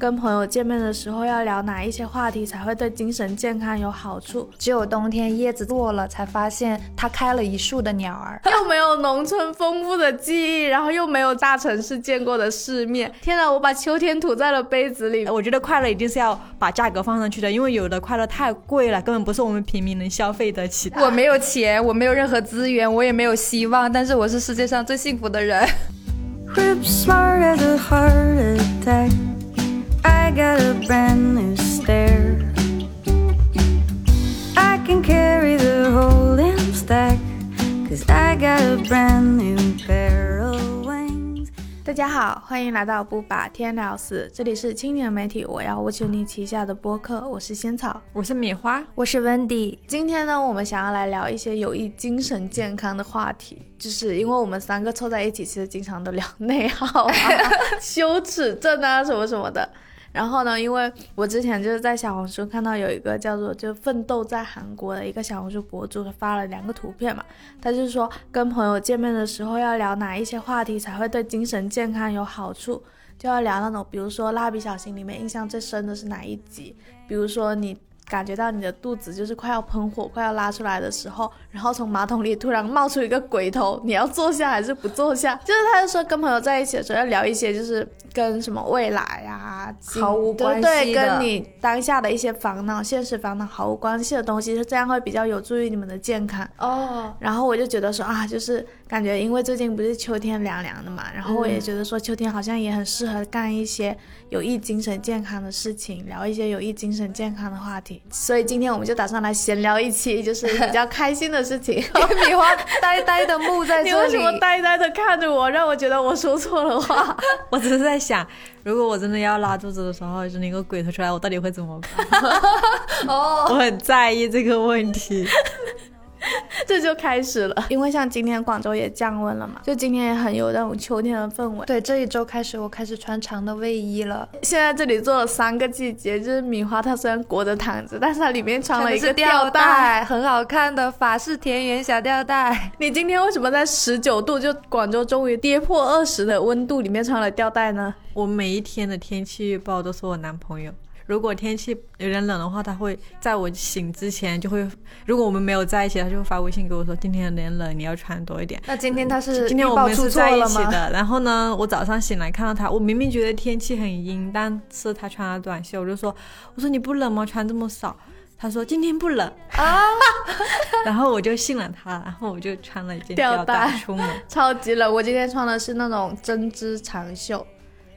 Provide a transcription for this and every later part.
跟朋友见面的时候要聊哪一些话题才会对精神健康有好处？只有冬天叶子落了，才发现它开了一树的鸟儿。又没有农村丰富的记忆，然后又没有大城市见过的世面。天哪，我把秋天吐在了杯子里。我觉得快乐一定是要把价格放上去的，因为有的快乐太贵了，根本不是我们平民能消费得起的。我没有钱，我没有任何资源，我也没有希望，但是我是世界上最幸福的人。Rip smart as a heart attack. I got a brand new stare. I can carry the whole damn stack. Cause I got a brand new pair of wings. 大家好，欢迎来到不把天聊死，这里是青年媒体我要我求你旗下的播客，我是仙草，我是米花，我是 Wendy。今天呢，我们想要来聊一些有益精神健康的话题。就是因为我们三个凑在一起，其实经常都聊内耗啊、羞耻症啊什么什么的。然后呢，因为我之前就是在小红书看到有一个叫做“就奋斗在韩国”的一个小红书博主，他发了两个图片嘛，他就说跟朋友见面的时候要聊哪一些话题才会对精神健康有好处，就要聊那种，比如说《蜡笔小新》里面印象最深的是哪一集，比如说你。感觉到你的肚子就是快要喷火、快要拉出来的时候，然后从马桶里突然冒出一个鬼头，你要坐下还是不坐下？就是他就说跟朋友在一起的时候要聊一些就是跟什么未来啊毫无关系对，跟你当下的一些烦恼、现实烦恼毫无关系的东西，是这样会比较有助于你们的健康哦。然后我就觉得说啊，就是感觉因为最近不是秋天凉凉的嘛，然后我也觉得说秋天好像也很适合干一些有益精神健康的事情，聊一些有益精神健康的话题。所以今天我们就打算来闲聊一期，就是 比较开心的事情。米花呆呆的木在这里，你为什么呆呆的看着我，让我觉得我说错了话？我只是在想，如果我真的要拉肚子的时候，就是一个鬼头出来，我到底会怎么办？哦，我很在意这个问题。这就开始了，因为像今天广州也降温了嘛，就今天也很有那种秋天的氛围。对，这一周开始我开始穿长的卫衣了。现在这里做了三个季节，就是米花它虽然裹着毯子，但是它里面穿了一个吊带，很好看的法式田园小吊带。你今天为什么在十九度就广州终于跌破二十的温度里面穿了吊带呢？我每一天的天气预报都是我男朋友。如果天气有点冷的话，他会在我醒之前就会，如果我们没有在一起，他就会发微信给我说今天有点冷，你要穿多一点。那今天他是今天我们是在一起的，然后呢，我早上醒来看到他，我明明觉得天气很阴，但是他穿了短袖，我就说，我说你不冷吗？穿这么少？他说今天不冷啊，然后我就信了他，然后我就穿了一件吊带出门，超级冷。我今天穿的是那种针织长袖。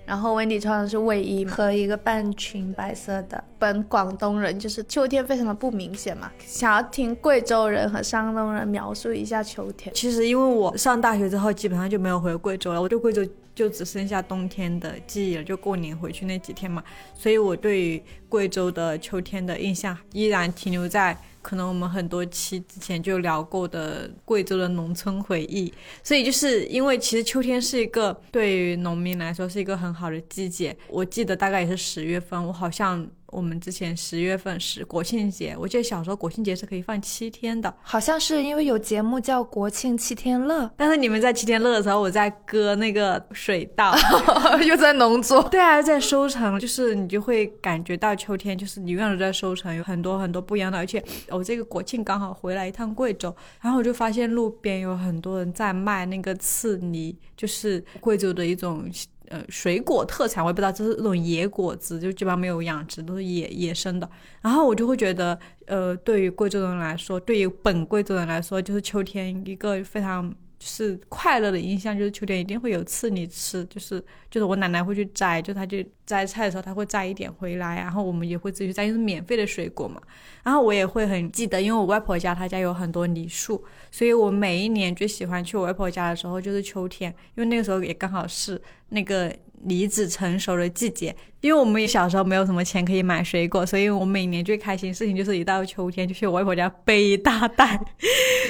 然后温迪穿的是卫衣和一个半裙，白色的。本广东人就是秋天非常的不明显嘛，想要听贵州人和山东人描述一下秋天。其实因为我上大学之后基本上就没有回贵州了，我对贵州就只剩下冬天的记忆了，就过年回去那几天嘛，所以我对于贵州的秋天的印象依然停留在。可能我们很多期之前就聊过的贵州的农村回忆，所以就是因为其实秋天是一个对于农民来说是一个很好的季节，我记得大概也是十月份，我好像。我们之前十月份是国庆节，我记得小时候国庆节是可以放七天的，好像是因为有节目叫国庆七天乐。但是你们在七天乐的时候，我在割那个水稻，又在农作，对啊，在收成，就是你就会感觉到秋天，就是你永远都在收成，有很多很多不一样的。而且我这个国庆刚好回来一趟贵州，然后我就发现路边有很多人在卖那个刺梨，就是贵州的一种。呃，水果特产我也不知道，就是那种野果子，就基本上没有养殖，都是野野生的。然后我就会觉得，呃，对于贵州人来说，对于本贵州人来说，就是秋天一个非常。是快乐的印象，就是秋天一定会有刺梨吃，就是就是我奶奶会去摘，就她去摘菜的时候，她会摘一点回来，然后我们也会自己去摘，因为是免费的水果嘛。然后我也会很记得，因为我外婆家她家有很多梨树，所以我每一年最喜欢去我外婆家的时候就是秋天，因为那个时候也刚好是那个梨子成熟的季节。因为我们小时候没有什么钱可以买水果，所以我每年最开心的事情就是一到秋天就去我外婆家背一大袋，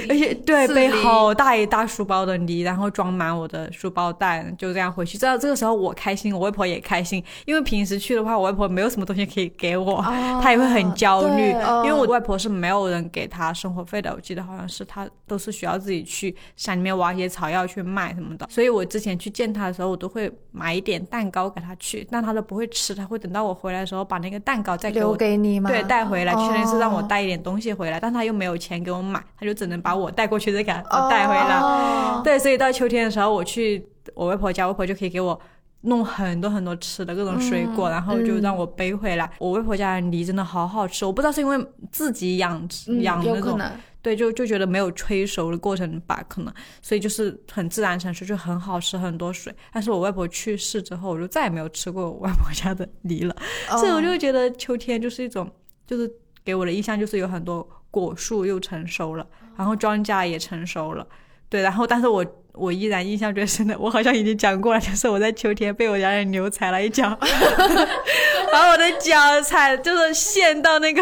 而且对背好大一大书包的梨，然后装满我的书包袋，就这样回去。知道这个时候我开心，我外婆也开心。因为平时去的话，我外婆没有什么东西可以给我，她也会很焦虑。因为我外婆是没有人给她生活费的，我记得好像是她都是需要自己去山里面挖一些草药去卖什么的。所以我之前去见她的时候，我都会买一点点蛋糕给他去，但他都不会吃，他会等到我回来的时候把那个蛋糕再给留我给你吗？对，带回来，哦确定是让我带一点东西回来，但他又没有钱给我买，他就只能把我带过去再给他我带回来。哦对，所以到秋天的时候，我去我外婆家，外婆就可以给我弄很多很多吃的各种水果，然后就让我背回来。我外婆家的梨真的好好吃，我不知道是因为自己养嗯养那种。对，就就觉得没有催熟的过程吧，可能，所以就是很自然成熟，就很好吃，很多水。但是我外婆去世之后，我就再也没有吃过我外婆家的梨了。所以我就觉得秋天就是一种，就是给我的印象就是有很多果树又成熟了，然后庄稼也成熟了，对，然后但是我我依然印象最深的，我好像已经讲过了，就是我在秋天被我家的牛踩了一脚，把我的脚踩就是陷到那个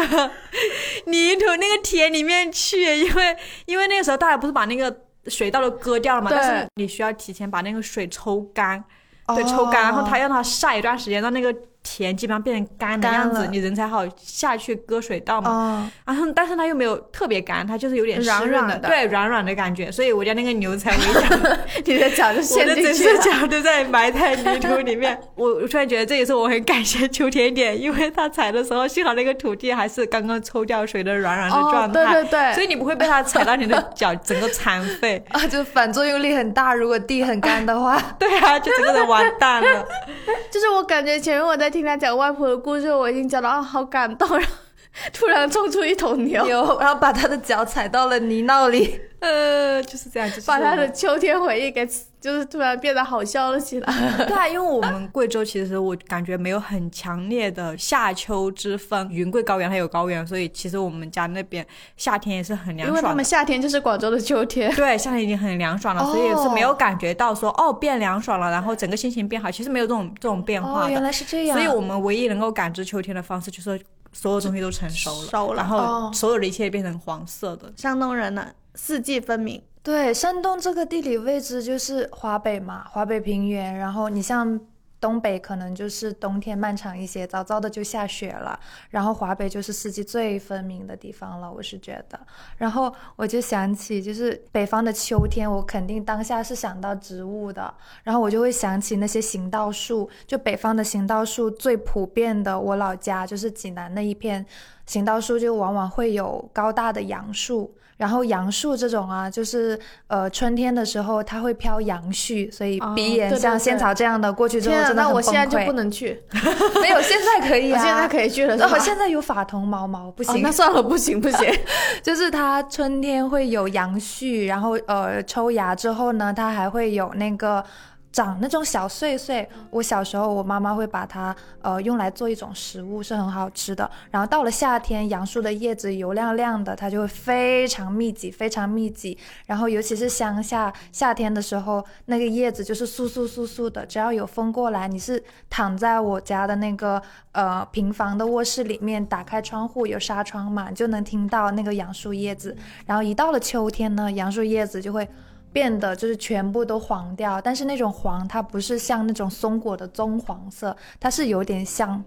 泥土那个田里面去，因为因为那个时候大家不是把那个水稻都割掉了嘛，对。但是你需要提前把那个水抽干。对，抽干，然后它让它晒一段时间，让那个田基本上变成干的样子，你人才好下去割水稻嘛。哦，然后，但是它又没有特别干，它就是有点湿软润软的对，软软的感觉。所以我家那个牛踩我一脚，你的脚就我陷的整只进去。脚都在埋在泥土里面。我 我突然觉得这也是我很感谢秋天点，因为它踩的时候，幸好那个土地还是刚刚抽掉水的软软的哦状，态，对对对，所以你不会被它踩到你的脚整个残废。啊，就反作用力很大，如果地很干的话，对啊，就整个人完蛋了。就是我感觉前面我在听他讲外婆的故事，我已经讲到啊好感动，突然冲出一头牛，牛，然后把他的脚踩到了泥淖里。呃，就是这样，就是把他的秋天回忆给就是突然变得好笑了起来。对啊，因为我们贵州其实我感觉没有很强烈的夏秋之分，云贵高原它有高原，所以其实我们家那边夏天也是很凉爽的因为他们。夏天就是广州的秋天。对，夏天已经很凉爽了，所以是没有感觉到说哦变凉爽了，然后整个心情变好，其实没有这种这种变化。原来是这样。所以我们唯一能够感知秋天的方式就是所有东西都成熟了，熟了然后哦所有的一切变成黄色的。山东人呢，四季分明。对，山东这个地理位置就是华北嘛，华北平原，然后你像。东北可能就是冬天漫长一些，早早的就下雪了。然后华北就是四季最分明的地方了，我是觉得。然后我就想起，就是北方的秋天，我肯定当下是想到植物的，然后我就会想起那些行道树，就北方的行道树最普遍的，我老家就是济南那一片行道树，就往往会有高大的杨树。然后杨树这种啊，就是呃春天的时候它会飘杨絮，所以哦鼻炎像仙草这样的过去之后真的很那我现在就不能去，没有，现在可以啊，我现在可以去了，是哦，现在有法桐毛毛不哦行，那算了，不行不行。就是它春天会有杨絮，然后呃抽芽之后呢，它还会有那个。长那种小碎碎，我小时候我妈妈会把它呃用来做一种食物，是很好吃的。然后到了夏天，杨树的叶子油亮亮的，它就会非常密集，非常密集。然后尤其是乡下夏天的时候，那个叶子就是簌簌簌簌的，只要有风过来，你是躺在我家的那个呃平房的卧室里面，打开窗户有纱窗嘛，你就能听到那个杨树叶子。然后一到了秋天呢，杨树叶子就会。变得就是全部都黄掉，但是那种黄它不是像那种松果的棕黄色，它是有点像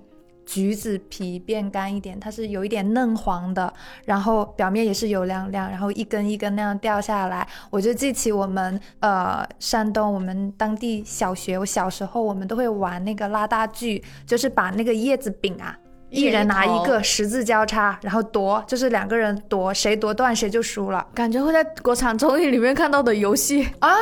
橘子皮变干一点，它是有一点嫩黄的，然后表面也是油亮亮，然后一根一根那样掉下来，我就记起我们呃山东我们当地小学，我小时候我们都会玩那个拉大锯，就是把那个叶子柄啊。一人拿一个十字交叉，然后夺，就是两个人夺，谁夺断谁就输了。感觉会在国产综艺里面看到的游戏，啊！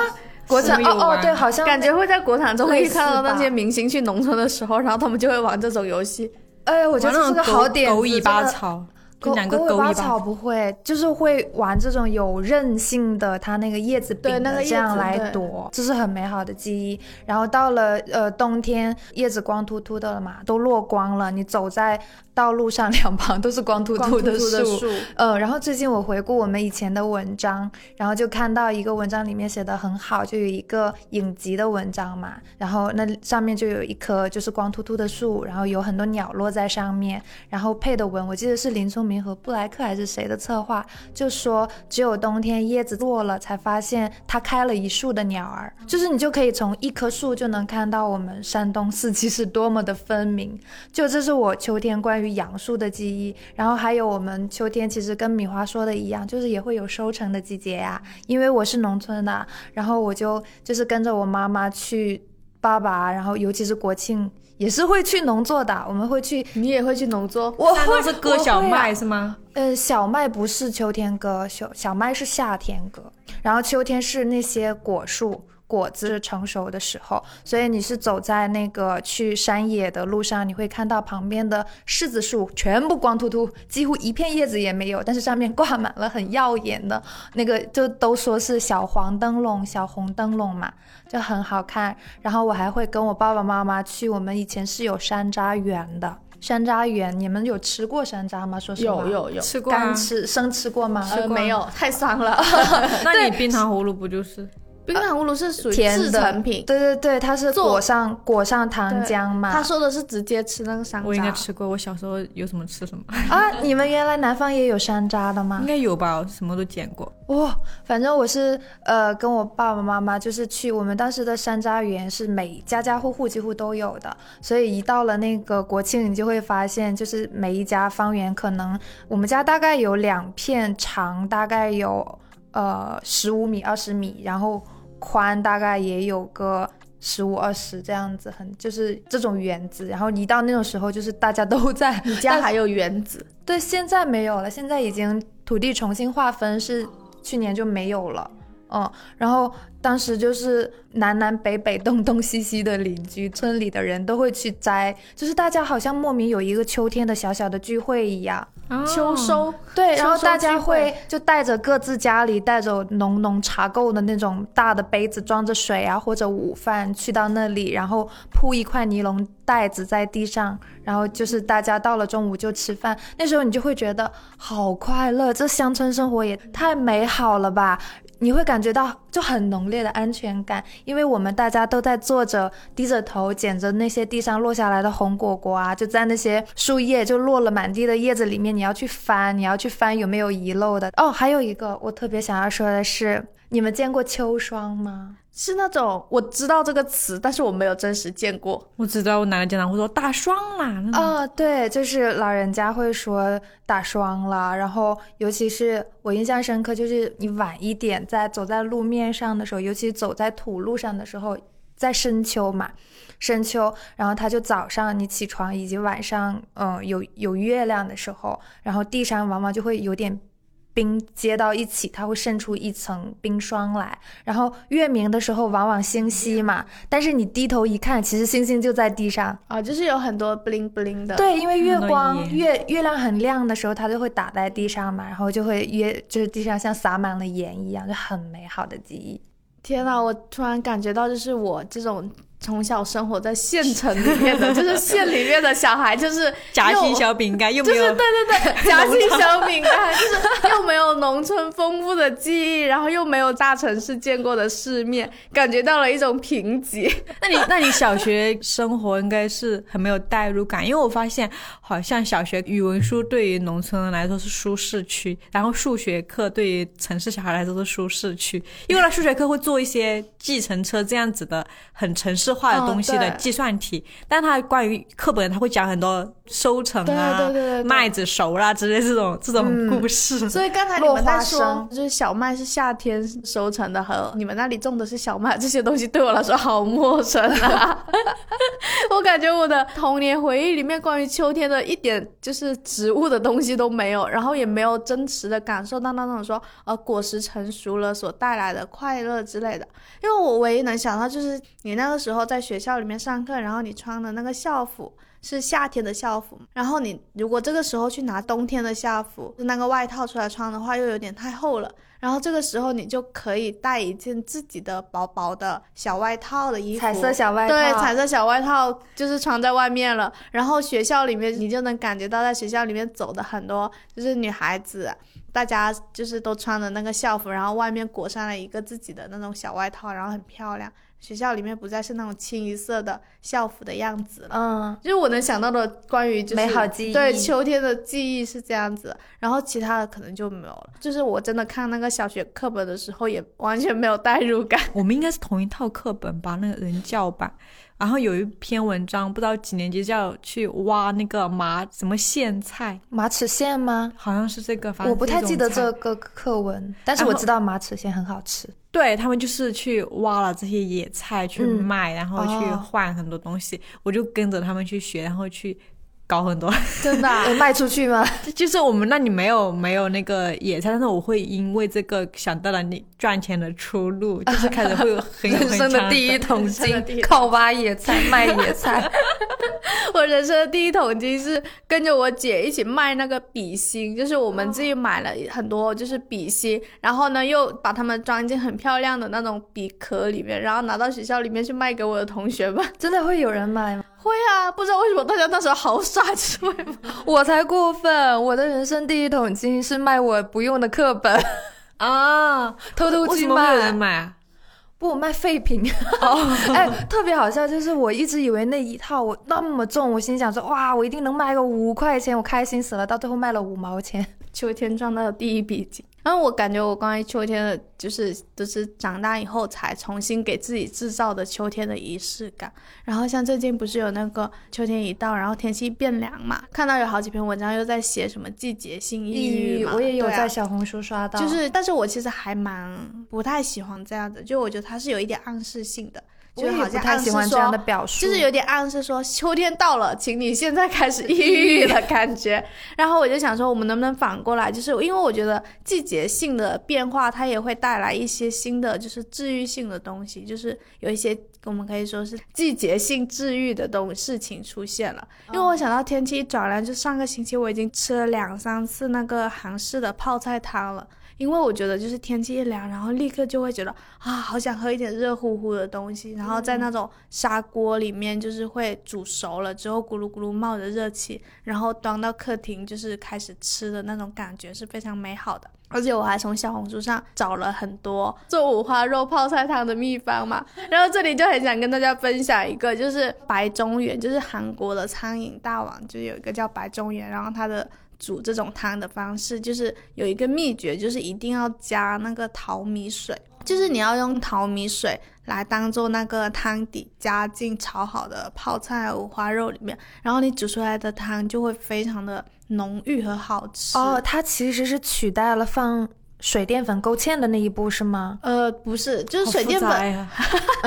国产哦哦对，好像感觉会在国产综艺看到那些明星去农村的时候，然后他们就会玩这种游戏。哎，我觉得这是个好点子，狗尾巴草，就狗狗尾巴草不会，就是会玩这种有韧性的，它那个叶子柄对那个叶的这样来躲，这是很美好的记忆。然后到了呃冬天，叶子光秃秃的了嘛，都落光了，你走在道路上两旁都是光秃秃的树。树，呃，然后最近我回顾我们以前的文章，然后就看到一个文章里面写的很好，就有一个影集的文章嘛，然后那上面就有一棵就是光秃秃的树，然后有很多鸟落在上面，然后配的文我记得是林聪明和布莱克还是谁的策划，就说只有冬天叶子落了，才发现它开了一树的鸟儿，就是你就可以从一棵树就能看到我们山东四季是多么的分明，就这是我秋天关于杨树的记忆，然后还有我们秋天其实跟米花说的一样，就是也会有收成的季节呀、因为我是农村的，然后我就就是跟着我妈妈去。爸爸，然后尤其是国庆也是会去农作的，我们会去，你也会去农作？我会山东是割小麦是吗？呃，小麦不是秋天割，小小麦是夏天割，然后秋天是那些果树果子成熟的时候，所以你是走在那个去山野的路上，你会看到旁边的柿子树全部光秃秃，几乎一片叶子也没有，但是上面挂满了很耀眼的 那个，就都说是小黄灯笼、小红灯笼嘛，就很好看。然后我还会跟我爸爸妈妈去，我们以前是有山楂园的。山楂园，你们有吃过山楂吗？说实话，有有有，吃过啊干。吃生吃过吗？呃，没有，太酸了。那你冰糖葫芦不就是？冰糖葫芦是属于甜的制成品，对对对，它是裹上裹上糖浆嘛。他说的是直接吃那个山楂。我应该吃过，我小时候有什么吃什么，啊，你们原来南方也有山楂的吗应？该有吧？我什么都捡过。哇、反正我是呃跟我爸爸妈妈就是去我们当时的山楂园是每家家户户几乎都有的，所以一到了那个国庆，你就会发现就是每一家方圆可能我们家大概有两片长，大概有呃十五米二十米，然后宽大概也有个。十五二十这样子，很就是这种园子，然后一到那种时候，就是大家都在 你家还有园子，对，现在没有了，现在已经土地重新划分，是去年就没有了。嗯，然后当时就是南南北北、东东西西的邻居，村里的人都会去摘，就是大家好像莫名有一个秋天的小小的聚会一样。秋收。对，然后大家会就带着各自家里带着浓浓茶垢的那种大的杯子装着水啊，或者午饭去到那里，然后铺一块尼龙袋子在地上，然后就是大家到了中午就吃饭。那时候你就会觉得好快乐，这乡村生活也太美好了吧！你会感觉到就很浓烈的安全感，因为我们大家都在坐着，低着头捡着那些地上落下来的红果果啊，就在那些树叶就落了满地的叶子里面，你要去翻，你要去翻有没有遗漏的。哦，还有一个我特别想要说的是，你们见过秋霜吗？是那种我知道这个词，但是我没有真实见过。我只知道我奶奶经常会说打霜啦，啊、对，就是老人家会说打霜了，然后尤其是我印象深刻，就是你晚一点在走在路面上的时候，尤其走在土路上的时候，在深秋嘛，深秋，然后他就早上你起床以及晚上，嗯、有有月亮的时候，然后地上往往就会有点。冰接到一起，它会渗出一层冰霜来。然后月明的时候，往往星稀嘛，但是你低头一看，其实星星就在地上。啊，就是有很多 bling bling 的。，对，因为月光月月亮很亮的时候，它就会打在地上嘛，然后就会月就是地上像洒满了盐一样，就很美好的记忆。天呐，我突然感觉到，就是我这种从小生活在县城里面的，就是县里面的小孩，就是夹心小饼干，又就是对对对，夹心小饼干，就是又没有农村丰富的记忆，然后又没有大城市见过的世面，感觉到了一种贫瘠。那你那你小学生活应该是很没有代入感，因为我发现好像小学语文书对于农村人来说是舒适区，然后数学课对于城市小孩来说是舒适区，因为他数学课会做一些计程车这样子的很城市化的东西的计算题，但他关于课本他会讲很多收成啊、对对对对对麦子熟啦之类这种这种故事。所以刚才你们在说，就是小麦是夏天收成的，和你们那里种的是小麦，这些东西对我来说好陌生啊！我感觉我的童年回忆里面关于秋天的一点就是植物的东西都没有，然后也没有真实的感受到那种说呃果实成熟了所带来的快乐之类的。因为我唯一能想到就是你那个时候在学校里面上课，然后你穿的那个校服。是夏天的校服，然后你如果这个时候去拿冬天的校服，那个外套出来穿的话，又有点太厚了。然后这个时候你就可以带一件自己的薄薄的小外套的衣服，彩色小外套，对，彩色小外套就是穿在外面了。然后学校里面，你就能感觉到在学校里面走的很多就是女孩子，大家就是都穿的那个校服，然后外面裹上了一个自己的那种小外套，然后很漂亮。学校里面不再是那种清一色的校服的样子了。嗯，就是我能想到的关于就是美好记忆对秋天的记忆是这样子，然后其他的可能就没有了。就是我真的看那个小学课本的时候，也完全没有代入感。我们应该是同一套课本吧，那个人教版。然后有一篇文章，不知道几年级叫去挖那个麻什么苋菜，马齿苋吗？好像是这个。反正我不太记得这个课文，但是我知道马齿苋很好吃。对他们就是去挖了这些野菜去嗯。卖，然后去哦。换很多东西，我就跟着他们去学，然后去搞很多。真的啊、有卖出去吗？就是我们那里没有没有那个野菜，但是我会因为这个想到了你赚钱的出路，就是开始会有人 生的第一桶金靠挖野菜卖野菜。我人生的第一桶金是跟着我姐一起卖那个笔芯，就是我们自己买了很多就是笔芯，然后呢又把它们装进很漂亮的那种笔壳里面，然后拿到学校里面去卖给我的同学们。真的会有人买吗？会啊，不知道为什么大家那时候好傻，就是会买。我才过分！我的人生第一桶金是卖我不用的课本，啊！偷偷去卖。买啊？不，我卖废品。哎，特别好笑，就是我一直以为那一套我那么重，我心想说哇，我一定能卖个五块钱，我开心死了。到最后卖了五毛钱。秋天赚到的第一笔金。然后我感觉我关于秋天的，就是都是长大以后才重新给自己制造的秋天的仪式感。然后像最近不是有那个秋天一到，然后天气变凉嘛，看到有好几篇文章又在写什么季节性抑郁嘛，我也有在小红书刷到，就是，但是我其实还蛮不太喜欢这样子，就我觉得它是有一点暗示性的，就好像太喜欢这样的表述，就是有点暗示说秋天到了，请你现在开始抑郁的感觉。然后我就想说，我们能不能反过来，就是因为我觉得季节性的变化，它也会带来一些新的，就是治愈性的东西，就是有一些我们可以说是季节性治愈的东事情出现了。因为我想到天气一转凉，就上个星期我已经吃了两三次那个韩式的泡菜汤了。因为我觉得就是天气一凉，然后立刻就会觉得啊，好想喝一点热乎乎的东西，然后在那种砂锅里面就是会煮熟了之后咕噜咕噜冒着热气，然后端到客厅就是开始吃的那种感觉是非常美好的。而且我还从小红书上找了很多做五花肉泡菜汤的秘方嘛，然后这里就很想跟大家分享一个，就是白中原，就是韩国的餐饮大王，就有一个叫白中原，然后他的。煮这种汤的方式就是有一个秘诀，就是一定要加那个淘米水，就是你要用淘米水来当做那个汤底，加进炒好的泡菜、五花肉里面，然后你煮出来的汤就会非常的浓郁和好吃。哦，它其实是取代了放水淀粉勾芡的那一步是吗？呃，不是，就是水淀粉，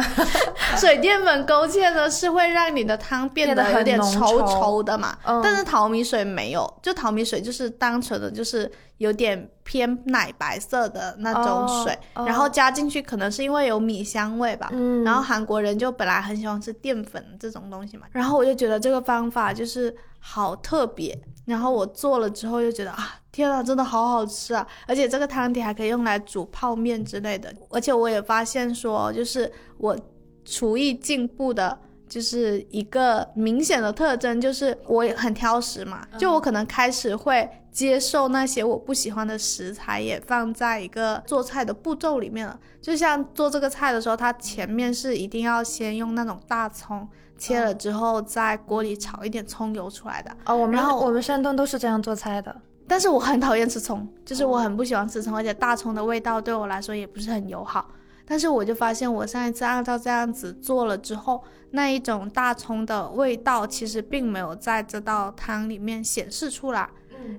水淀粉勾芡呢是会让你的汤变变得有点稠稠。稠的嘛，嗯。但是淘米水没有，就淘米水就是单纯的就是有点偏奶白色的那种水，哦。然后加进去可能是因为有米香味吧，嗯。然后韩国人就本来很喜欢吃淀粉这种东西嘛，然后我就觉得这个方法就是好特别，然后我做了之后就觉得啊，天啊，真的好好吃啊！而且这个汤底还可以用来煮泡面之类的，而且我也发现说，就是我厨艺进步的。就是一个明显的特征，就是我也很挑食嘛，就我可能开始会接受那些我不喜欢的食材，也放在一个做菜的步骤里面了。就像做这个菜的时候，它前面是一定要先用那种大葱切了之后，在锅里炒一点葱油出来的。哦，我们然后我们山东都是这样做菜的。但是我很讨厌吃葱，就是我很不喜欢吃葱，而且大葱的味道对我来说也不是很友好。但是我就发现，我上一次按照这样子做了之后，那一种大葱的味道其实并没有在这道汤里面显示出来。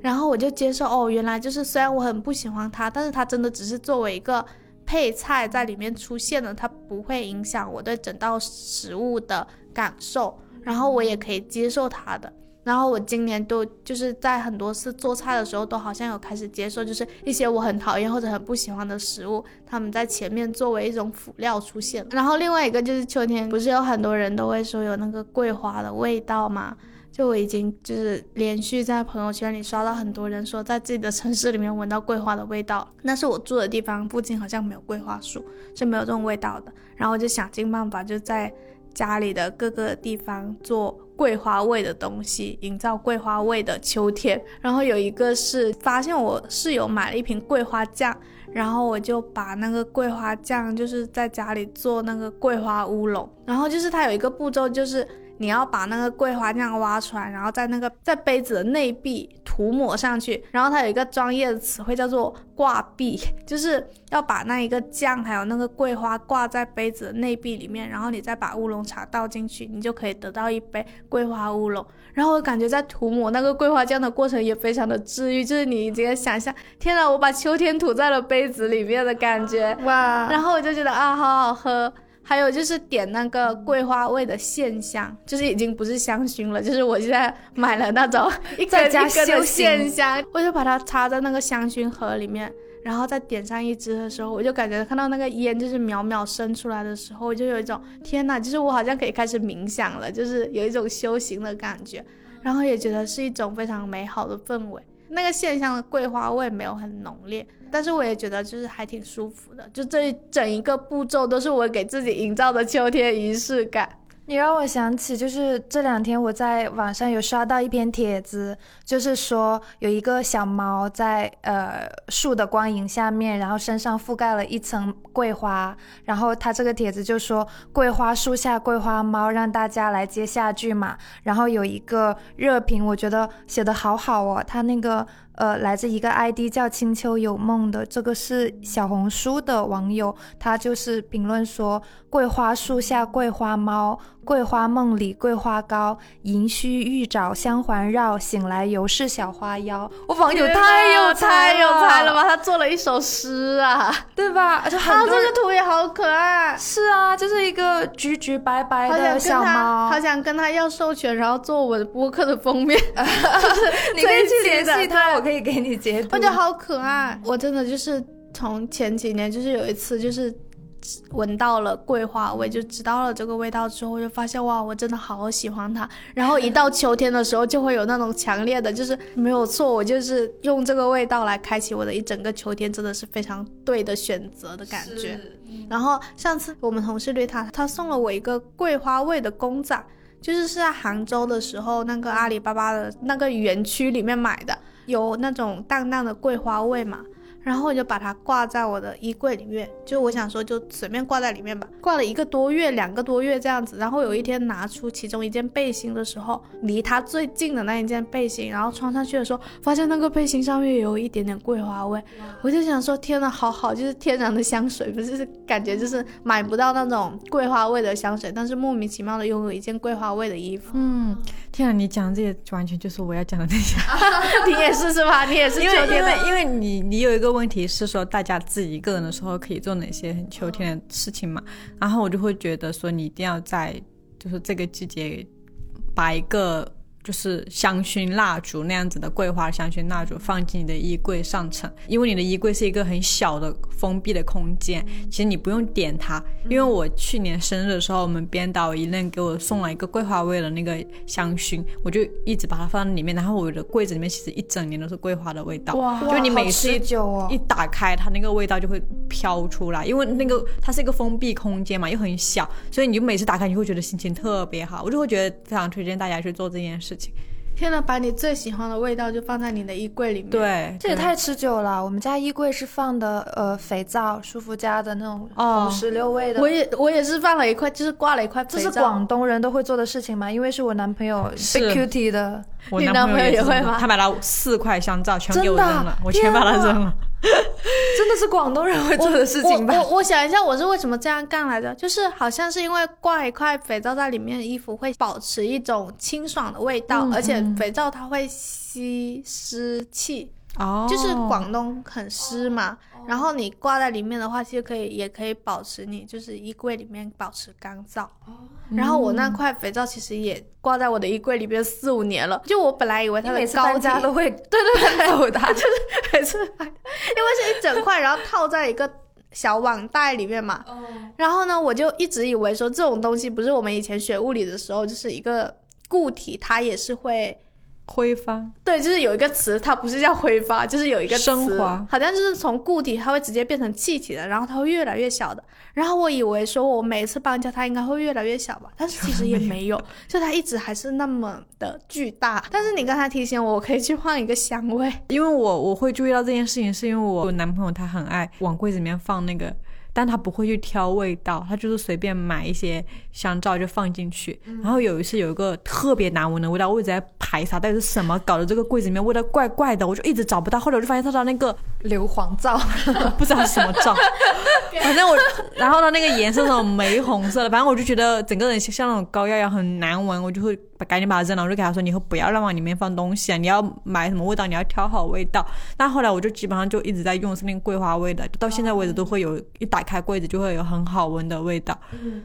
然后我就接受，哦，原来就是虽然我很不喜欢它，但是它真的只是作为一个配菜在里面出现了，它不会影响我对整道食物的感受，然后我也可以接受它的。然后我今年都就是在很多次做菜的时候，都好像有开始接受，就是一些我很讨厌或者很不喜欢的食物，他们在前面作为一种辅料出现。然后另外一个就是秋天，不是有很多人都会说有那个桂花的味道吗？就我已经就是连续在朋友圈里刷到很多人说，在自己的城市里面闻到桂花的味道，但是我住的地方附近好像没有桂花树，是没有这种味道的。然后我就想尽办法就在家里的各个地方做桂花味的东西，营造桂花味的秋天。然后有一个是发现我室友买了一瓶桂花酱，然后我就把那个桂花酱就是在家里做那个桂花乌龙。然后就是它有一个步骤，就是你要把那个桂花酱挖出来，然后在那个在杯子的内壁涂抹上去，然后它有一个专业的词汇叫做挂壁，就是要把那一个酱还有那个桂花挂在杯子的内壁里面，然后你再把乌龙茶倒进去，你就可以得到一杯桂花乌龙。然后我感觉在涂抹那个桂花酱的过程也非常的治愈，就是你直接想象，天呐，我把秋天涂在了杯子里面的感觉，哇！然后我就觉得啊，好好喝。还有就是点那个桂花味的线香，就是已经不是香薰了，就是我现在买了那种 一根一根的线香，我就把它插在那个香薰盒里面，然后再点上一支的时候，我就感觉看到那个烟就是渺渺升出来的时候，我就有一种天呐，就是我好像可以开始冥想了，就是有一种修行的感觉，然后也觉得是一种非常美好的氛围。那个线香的桂花味没有很浓烈。但是我也觉得就是还挺舒服的，就这一整一个步骤都是我给自己营造的秋天仪式感。你让我想起，就是这两天我在网上有刷到一篇帖子，就是说有一个小猫在呃树的光影下面，然后身上覆盖了一层桂花，然后它这个帖子就说桂花树下桂花猫，让大家来接下句嘛。然后有一个热评，我觉得写的好好哦，它那个。呃，来自一个 ID 叫清秋有梦的，这个是小红书的网友，他就是评论说：桂花树下桂花猫，桂花梦里桂花糕，银须玉爪香环绕，醒来犹是小花妖。我网友太有才有才了吧？他做了一首诗啊，对吧？而且他这个图也好可爱。是啊，就是一个橘橘白白的小猫，好想跟他要授权，然后做我的播客的封面。你可以去联系他，我。可以给你截图，我觉得好可爱。我真的就是从前几年，就是有一次，就是闻到了桂花味，就知道了这个味道之后，就发现哇，我真的好喜欢它。然后一到秋天的时候，就会有那种强烈的，就是没有错，我就是用这个味道来开启我的一整个秋天，真的是非常对的选择的感觉。然后上次我们同事绿塔，他送了我一个桂花味的公仔，就是是在杭州的时候，那个阿里巴巴的那个园区里面买的。有那种淡淡的桂花味嘛。然后我就把它挂在我的衣柜里面，就我想说就随便挂在里面吧。挂了一个多月、两个多月这样子，然后有一天拿出其中一件背心的时候，离它最近的那一件背心，然后穿上去的时候，发现那个背心上面有一点点桂花味。我就想说，天呐，好好，就是天然的香水，不是感觉就是买不到那种桂花味的香水，但是莫名其妙的拥有一件桂花味的衣服。嗯，天呐，你讲这些完全就是我要讲的那些。你也是是吧？你也是秋天的，因为你你有一个。问题是说，大家自己一个人的时候可以做哪些很秋天的事情嘛？然后我就会觉得说，你一定要在就是这个季节把一个。就是香薰蜡烛那样子的桂花香薰蜡烛放进你的衣柜上层，因为你的衣柜是一个很小的封闭的空间，其实你不用点它。因为我去年生日的时候，我们编导一任给我送了一个桂花味的那个香薰，我就一直把它放在里面。然后我的柜子里面其实一整年都是桂花的味道，哇就你每次一打开它那个味道就会飘出来，因为那个它是一个封闭空间嘛，又很小，所以你就每次打开你会觉得心情特别好，我就会觉得非常推荐大家去做这件事。天呐，把你最喜欢的味道就放在你的衣柜里面，对，这也太持久了。我们家衣柜是放的呃肥皂，舒肤佳的那种哦石榴味的。我也我也是放了一块，就是挂了一块这是广东人都会做的事情吗？因为是我男朋友 Big Cutie 的，我男朋友也会吗？他买了四块香皂，全给我扔了，我全把它扔了。真的是广东人会做的事情吧？我我想一下，我是为什么这样干来着？就是好像是因为挂一块肥皂在里面，衣服会保持一种清爽的味道，而且肥皂它会吸湿气。哦，就是广东很湿嘛，然后你挂在里面的话，其实可以也可以保持你就是衣柜里面保持干燥。哦，然后我那块肥皂其实也挂在我的衣柜里边四五年了，就我本来以为它的高家都会 对对对走的，就是每次因为是一整块，然后套在一个小网袋里面嘛。哦，然后呢，我就一直以为说这种东西不是我们以前学物理的时候，就是一个固体，它也是会。挥发，对，就是有一个词，它不是叫挥发，就是有一个升华，好像就是从固体它会直接变成气体的，然后它会越来越小的。然后我以为说我每次搬家它应该会越来越小吧，但是其实也没有，就它一直还是那么的巨大。但是你刚才提醒我，我可以去换一个香味，因为我我会注意到这件事情，是因为我男朋友他很爱往柜子里面放那个。但他不会去挑味道，他就是随便买一些香皂就放进去。然后有一次有一个特别难闻的味道，我一直在排查到底是什么，搞得这个柜子里面味道怪怪的，我就一直找不到。后来我就发现他的那个硫磺皂，不知道是什么皂，反正我，然后呢那个颜色那种玫红色的，反正我就觉得整个人像那种膏药一样很难闻，我就会赶紧把它扔了。我就给他说，以后不要乱往里面放东西啊，你要买什么味道，你要挑好味道。但后来我就基本上就一直在用是那个桂花味的，到现在为止都会有一打开柜子就会有很好闻的味道。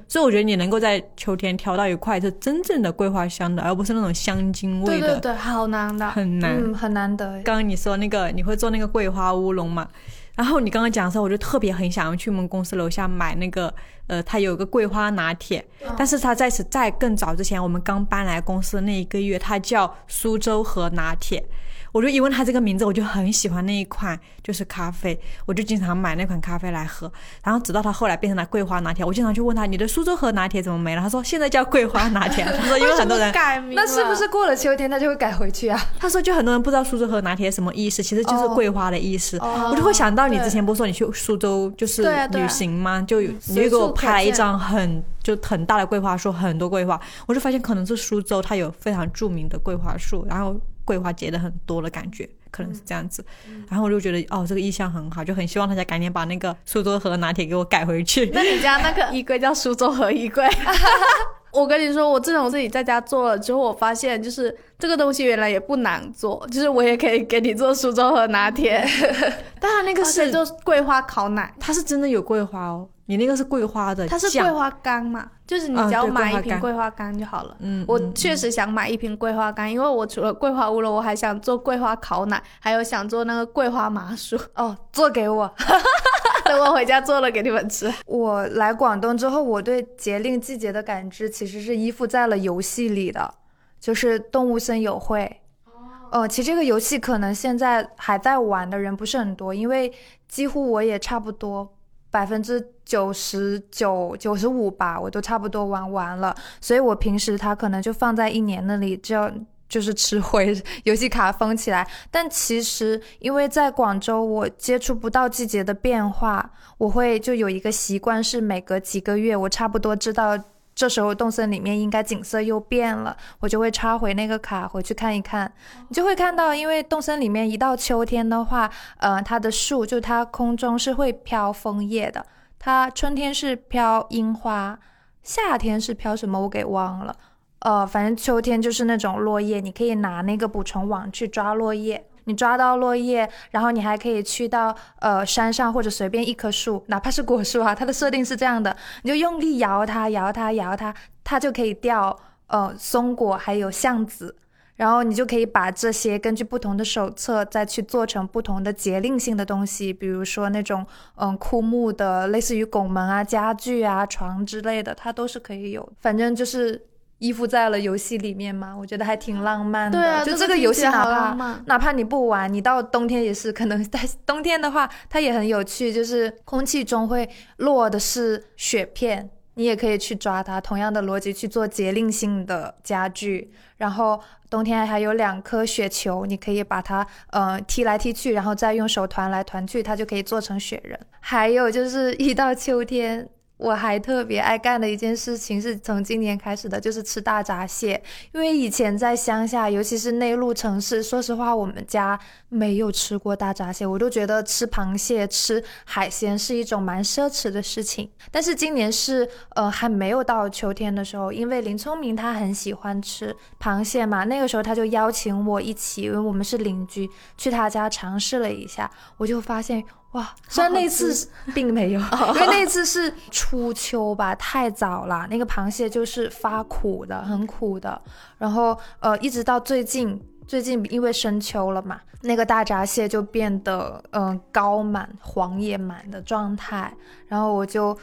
所以我觉得你能够在秋天挑到一块是真正的桂花香的，而不是那种香精味的，对对对，好难的，很难。嗯，很难得。刚刚你说那个你会做那个桂花乌龙嘛？然后你刚刚讲的时候，我就特别很想要去我们公司楼下买那个，呃，它有个桂花拿铁，但是它在此在更早之前，我们刚搬来公司那一个月，它叫苏州河拿铁。我就一问他这个名字，我就很喜欢那一款，就是咖啡，我就经常买那款咖啡来喝。然后直到他后来变成了桂花拿铁，我经常去问他，你的苏州河拿铁怎么没了？他说现在叫桂花拿铁。他说因为很多人改名，那是不是过了秋天他就会改回去啊？他说就很多人不知道苏州河拿铁什么意思，其实就是桂花的意思。我就会想到你之前不是说你去苏州就是旅行吗？就你就给我拍了一张很就很大的桂花树，很多桂花，我就发现可能是苏州它有非常著名的桂花树，然后。桂花结的很多的感觉，可能是这样子，然后我就觉得哦，这个意象很好，就很希望大家赶紧把那个苏州河拿铁给我改回去。那你家那个 衣柜叫苏州河衣柜？我跟你说，我自从自己在家做了之后，我发现就是这个东西原来也不难做，就是我也可以给你做苏州河拿铁。但它那个是就桂花烤奶，它是真的有桂花哦。你那个是桂花的，它是桂花干嘛？就是你只要买一瓶桂花干就好了。嗯，我确实想买一瓶桂花干，因为我除了桂花乌龙，我还想做桂花烤奶，还有想做那个桂花麻薯。哦，做给我，等我回家做了给你们吃。我来广东之后，我对节令季节的感知其实是依附在了游戏里的，就是动物森友会。哦，其实这个游戏可能现在还在玩的人不是很多，因为几乎我也差不多。百分之九十九、九十五吧，我都差不多玩完了，所以我平时它可能就放在一年那里，就要就是吃灰 游戏卡封起来。但其实因为在广州，我接触不到季节的变化，我会就有一个习惯，是每隔几个月，我差不多知道。这时候动森里面应该景色又变了，我就会插回那个卡回去看一看。你就会看到，因为动森里面一到秋天的话，呃，它的树就它空中是会飘枫叶的。它春天是飘樱花，夏天是飘什么我给忘了。呃，反正秋天就是那种落叶，你可以拿那个捕虫网去抓落叶。你抓到落叶，然后你还可以去到呃山上或者随便一棵树，哪怕是果树啊，它的设定是这样的，你就用力摇它，摇它，摇它，它就可以掉呃松果还有橡子，然后你就可以把这些根据不同的手册再去做成不同的节令性的东西，比如说那种嗯枯木的，类似于拱门啊、家具啊、床之类的，它都是可以有，反正就是。依附在了游戏里面嘛，我觉得还挺浪漫的。对啊，就这个游戏哪怕哪怕你不玩，你到冬天也是可能在冬天的话，它也很有趣，就是空气中会落的是雪片，你也可以去抓它。同样的逻辑去做节令性的家具，然后冬天还有两颗雪球，你可以把它呃踢来踢去，然后再用手团来团去，它就可以做成雪人。还有就是一到秋天。我还特别爱干的一件事情是从今年开始的，就是吃大闸蟹。因为以前在乡下，尤其是内陆城市，说实话，我们家没有吃过大闸蟹，我都觉得吃螃蟹、吃海鲜是一种蛮奢侈的事情。但是今年是呃还没有到秋天的时候，因为林聪明他很喜欢吃螃蟹嘛，那个时候他就邀请我一起，因为我们是邻居，去他家尝试了一下，我就发现。哇，虽然那次 并没有，因为那次是初秋吧，太早了，那个螃蟹就是发苦的，很苦的。然后呃，一直到最近，最近因为深秋了嘛，那个大闸蟹就变得嗯高满、黄也满的状态。然后我就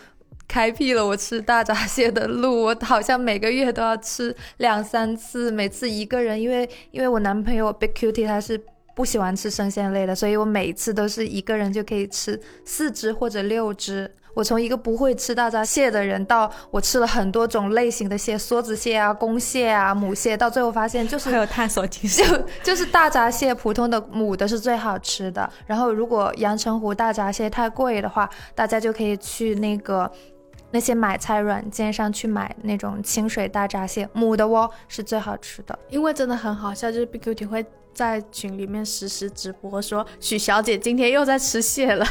开辟了我吃大闸蟹的路，我好像每个月都要吃两三次，每次一个人，因为因为我男朋友 Big Cutie 他是。不喜欢吃生鲜类的，所以我每次都是一个人就可以吃四只或者六只。我从一个不会吃大闸蟹的人，到我吃了很多种类型的蟹，梭子蟹啊、公蟹啊、母蟹，到最后发现就是还有探索精神。就就是大闸蟹，普通的母的是最好吃的。然后如果阳澄湖大闸蟹太贵的话，大家就可以去那个那些买菜软件上去买那种清水大闸蟹，母的哦是最好吃的。因为真的很好笑，就是 BQT 会在群里面实时直播说许小姐今天又在吃蟹了。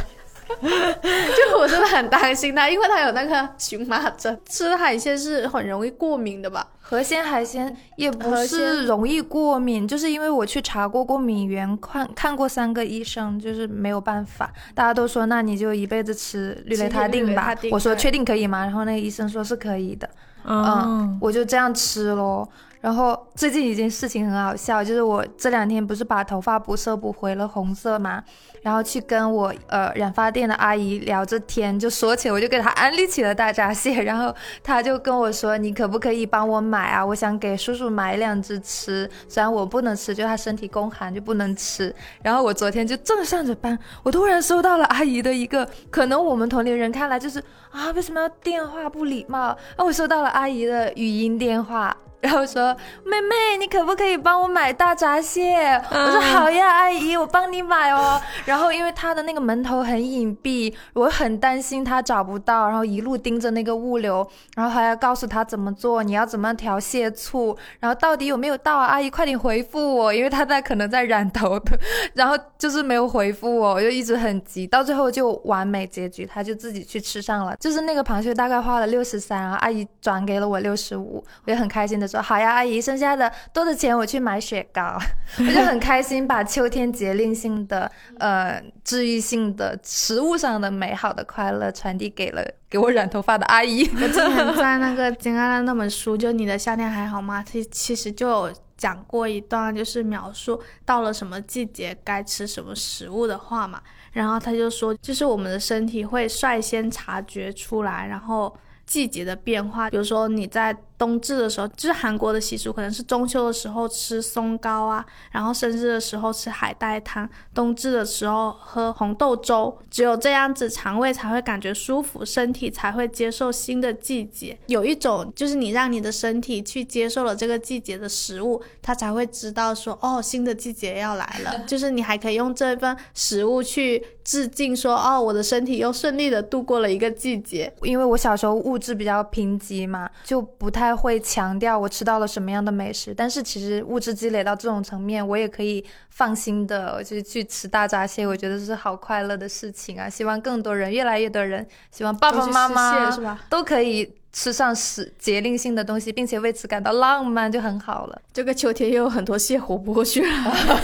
就我真的很担心她，因为她有那个荨麻疹，吃海鲜是很容易过敏的吧？河鲜海鲜也不是容易过敏，就是因为我去查过过敏源，看看过三个医生，就是没有办法。大家都说那你就一辈子吃氯雷他定吧。定我说确定可以吗？然后那个医生说是可以的。嗯嗯，我就这样吃咯。然后最近一件事情很好笑，就是我这两天不是把头发补色补回了红色嘛，然后去跟我呃染发店的阿姨聊着天，就说起我就给她安利起了大闸蟹，然后她就跟我说你可不可以帮我买啊？我想给叔叔买两只吃，虽然我不能吃，就他身体宫寒就不能吃。然后我昨天就正上着班，我突然收到了阿姨的一个，可能我们同龄人看来就是啊为什么要电话不礼貌？啊我收到了阿姨的语音电话。然后说：“妹妹，你可不可以帮我买大闸蟹？”我说：“好呀，阿姨，我帮你买哦。”然后因为他的那个门头很隐蔽，我很担心他找不到，然后一路盯着那个物流，然后还要告诉他怎么做，你要怎么调蟹醋，然后到底有没有到啊？阿姨，快点回复我，因为他在可能在染头的，然后就是没有回复我，我就一直很急，到最后就完美结局，他就自己去吃上了。就是那个螃蟹大概花了六十三，然后阿姨转给了我六十五，我也很开心的说好呀，阿姨，剩下的多的钱我去买雪糕，我就很开心，把秋天节令性的、呃治愈性的食物上的美好的快乐传递给了给我染头发的阿姨。我之前在那个 金安的那本书，就《你的夏天还好吗》，其其实就有讲过一段，就是描述到了什么季节该吃什么食物的话嘛。然后他就说，就是我们的身体会率先察觉出来，然后季节的变化，比如说你在冬至的时候，就是韩国的习俗，可能是中秋的时候吃松糕啊，然后生日的时候吃海带汤，冬至的时候喝红豆粥，只有这样子，肠胃才会感觉舒服，身体才会接受新的季节。有一种就是你让你的身体去接受了这个季节的食物，它才会知道说，哦，新的季节要来了。就是你还可以用这份食物去致敬说，哦，我的身体又顺利的度过了一个季节。因为我小时候物质比较贫瘠嘛，就不太会强调我吃到了什么样的美食。但是其实物质积累到这种层面，我也可以放心的就是去吃大闸蟹，我觉得是好快乐的事情啊！希望更多人，越来越多人，希望爸爸妈妈都可以吃上时节令性的东西，并且为此感到浪漫，就很好了。这个秋天又有很多蟹活不过去了，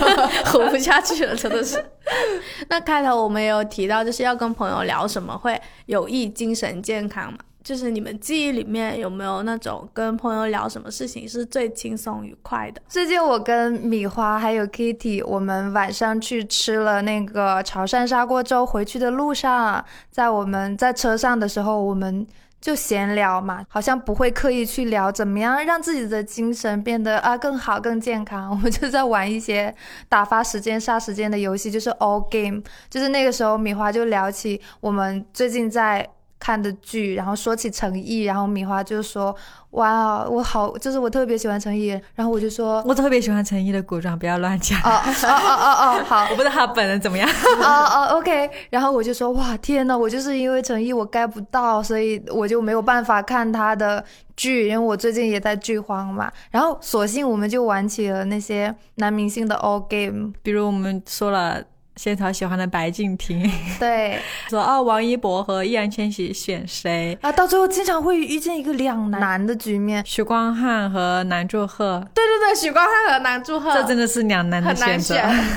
活不下去了，真的是。那开头我们也有提到，就是要跟朋友聊什么会有益精神健康嘛？就是你们记忆里面有没有那种跟朋友聊什么事情是最轻松愉快的？最近我跟米花还有 Kitty，我们晚上去吃了那个潮汕砂锅粥。回去的路上，在我们在车上的时候，我们就闲聊嘛，好像不会刻意去聊怎么样让自己的精神变得啊更好、更健康。我们就在玩一些打发时间、杀时间的游戏，就是 All Game。就是那个时候，米花就聊起我们最近在。看的剧，然后说起陈毅，然后米花就说：“哇，我好，就是我特别喜欢陈毅。”然后我就说：“我特别喜欢陈毅的古装，不要乱讲。哦哦哦哦哦，好，我不知道他本人怎么样。哦哦，OK。然后我就说，哇，天呐，我就是因为陈毅我 get 不到，所以我就没有办法看他的剧，因为我最近也在剧荒嘛。然后索性我们就玩起了那些男明星的 all game，比如我们说了。仙草喜欢的白敬亭，对，说哦，王一博和易烊千玺选谁？啊，到最后经常会遇见一个两难的局面，许光汉和南柱赫，对对对，许光汉和南柱赫，这真的是两难的选择，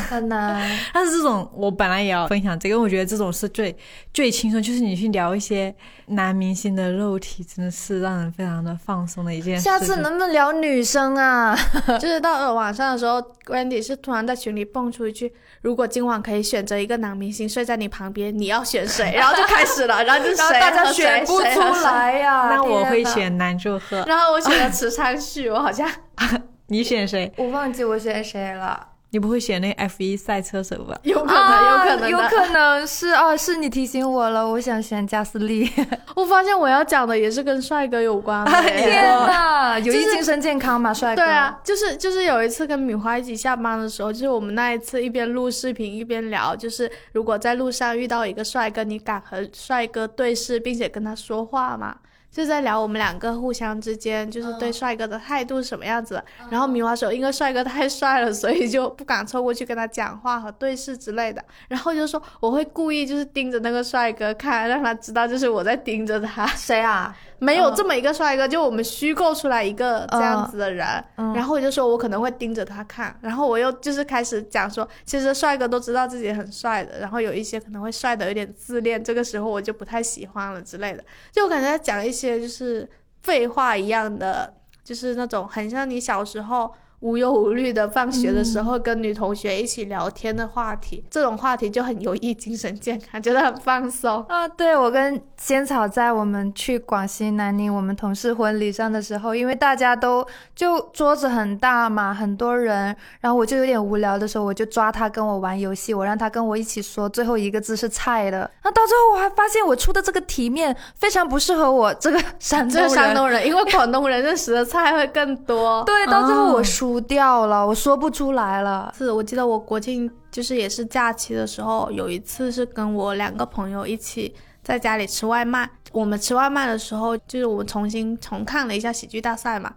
很难。但是这种我本来也要分享这个，我觉得这种是最最轻松，就是你去聊一些男明星的肉体，真的是让人非常的放松的一件事。下次能不能聊女生啊？就是到了晚上的时候，Wendy 是突然在群里蹦出一句：“如果今晚可以选择一个男明星睡在你旁边，你要选谁？”然后就开始了，然后就谁大家选不出来呀。那我会选男柱赫，然后我选了池昌旭，我好像 你选谁？我忘记我选谁了。你不会选那 F 一赛车手吧？有可能，有可能，有可能是哦，是你提醒我了，我想选加斯利。我发现我要讲的也是跟帅哥有关。天呐，有益精神健康嘛，帅哥。对啊，就是就是有一次跟米花一起下班的时候，就是我们那一次一边录视频一边聊，就是如果在路上遇到一个帅哥，你敢和帅哥对视并且跟他说话吗？就在聊我们两个互相之间就是对帅哥的态度是什么样子的。然后米花说，因为帅哥太帅了，所以就不敢凑过去跟他讲话和对视之类的。然后就说我会故意就是盯着那个帅哥看，让他知道就是我在盯着他。谁啊？没有这么一个帅哥，就我们虚构出来一个这样子的人，然后我就说我可能会盯着他看，然后我又就是开始讲说，其实帅哥都知道自己很帅的，然后有一些可能会帅的有点自恋，这个时候我就不太喜欢了之类的，就我感觉讲一些就是废话一样的，就是那种很像你小时候。无忧无虑的放学的时候跟女同学一起聊天的话题，这种话题就很有益精神健康，觉得很放松啊。对，我跟仙草在我们去广西南宁我们同事婚礼上的时候，因为大家都就桌子很大嘛，很多人，然后我就有点无聊的时候，我就抓他跟我玩游戏，我让他跟我一起说最后一个字是菜的。那到最后我还发现我出的这个题面非常不适合我这个山东人，山东人，因为广东人认识的菜会更多。对，到最后我输。输掉了，我说不出来了。是我记得我国庆就是也是假期的时候，有一次是跟我两个朋友一起在家里吃外卖。我们吃外卖的时候，就是我们重新重看了一下喜剧大赛嘛。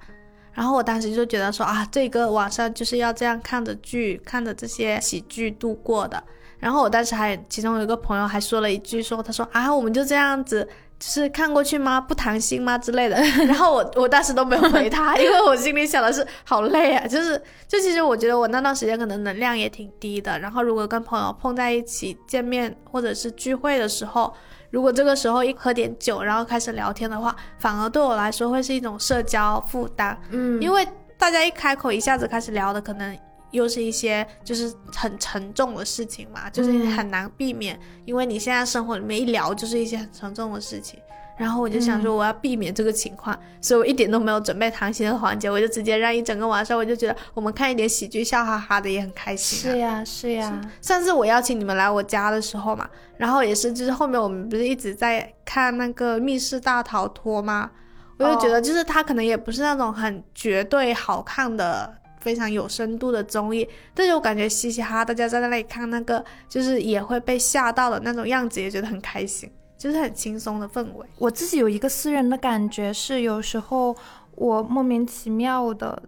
然后我当时就觉得说啊，这个晚上就是要这样看着剧，看着这些喜剧度过的。然后我当时还其中有一个朋友还说了一句说，他说啊，我们就这样子。就是看过去吗？不谈心吗之类的。然后我我当时都没有回他，因为我心里想的是好累啊。就是就其实我觉得我那段时间可能能量也挺低的。然后如果跟朋友碰在一起见面或者是聚会的时候，如果这个时候一喝点酒，然后开始聊天的话，反而对我来说会是一种社交负担。嗯，因为大家一开口一下子开始聊的可能。又是一些就是很沉重的事情嘛，就是很难避免，因为你现在生活里面一聊就是一些很沉重的事情，然后我就想说我要避免这个情况，所以我一点都没有准备谈心的环节，我就直接让一整个晚上，我就觉得我们看一点喜剧笑哈哈的也很开心。是呀，是呀。上次我邀请你们来我家的时候嘛，然后也是就是后面我们不是一直在看那个密室大逃脱吗？我就觉得就是它可能也不是那种很绝对好看的。非常有深度的综艺，但是我感觉嘻嘻哈哈，大家在那里看那个，就是也会被吓到的那种样子，也觉得很开心，就是很轻松的氛围。我自己有一个私人的感觉是，有时候我莫名其妙的，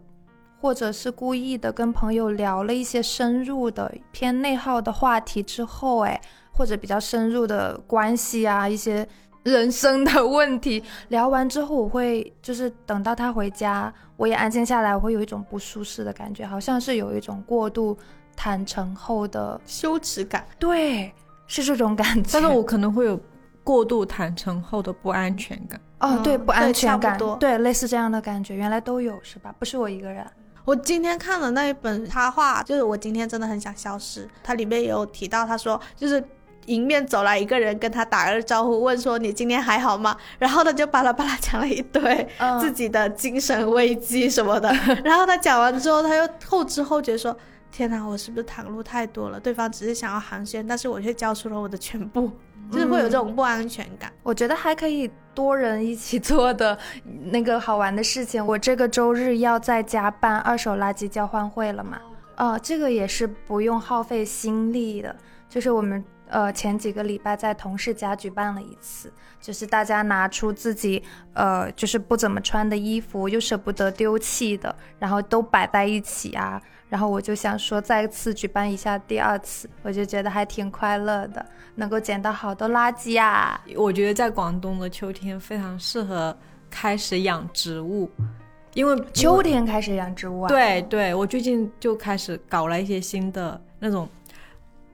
或者是故意的跟朋友聊了一些深入的偏内耗的话题之后，哎，或者比较深入的关系啊，一些。人生的问题聊完之后，我会就是等到他回家，我也安静下来，我会有一种不舒适的感觉，好像是有一种过度坦诚后的羞耻感。对，是这种感觉。但是我可能会有过度坦诚后的不安全感。哦，对，不安全感，对，类似这样的感觉，原来都有是吧？不是我一个人。我今天看了那一本插画，就是我今天真的很想消失。它里面也有提到，他说就是。迎面走来一个人，跟他打个招呼，问说：“你今天还好吗？”然后他就巴拉巴拉讲了一堆自己的精神危机什么的。然后他讲完之后，他又后知后觉说：“天哪，我是不是袒露太多了？对方只是想要寒暄，但是我却交出了我的全部，就是会有这种不安全感。”我觉得还可以多人一起做的那个好玩的事情。我这个周日要在家办二手垃圾交换会了嘛？哦，这个也是不用耗费心力的，就是我们。呃，前几个礼拜在同事家举办了一次，就是大家拿出自己呃，就是不怎么穿的衣服，又舍不得丢弃的，然后都摆在一起啊。然后我就想说，再次举办一下第二次，我就觉得还挺快乐的，能够捡到好多垃圾啊。我觉得在广东的秋天非常适合开始养植物，因为秋天开始养植物啊。对对，我最近就开始搞了一些新的那种。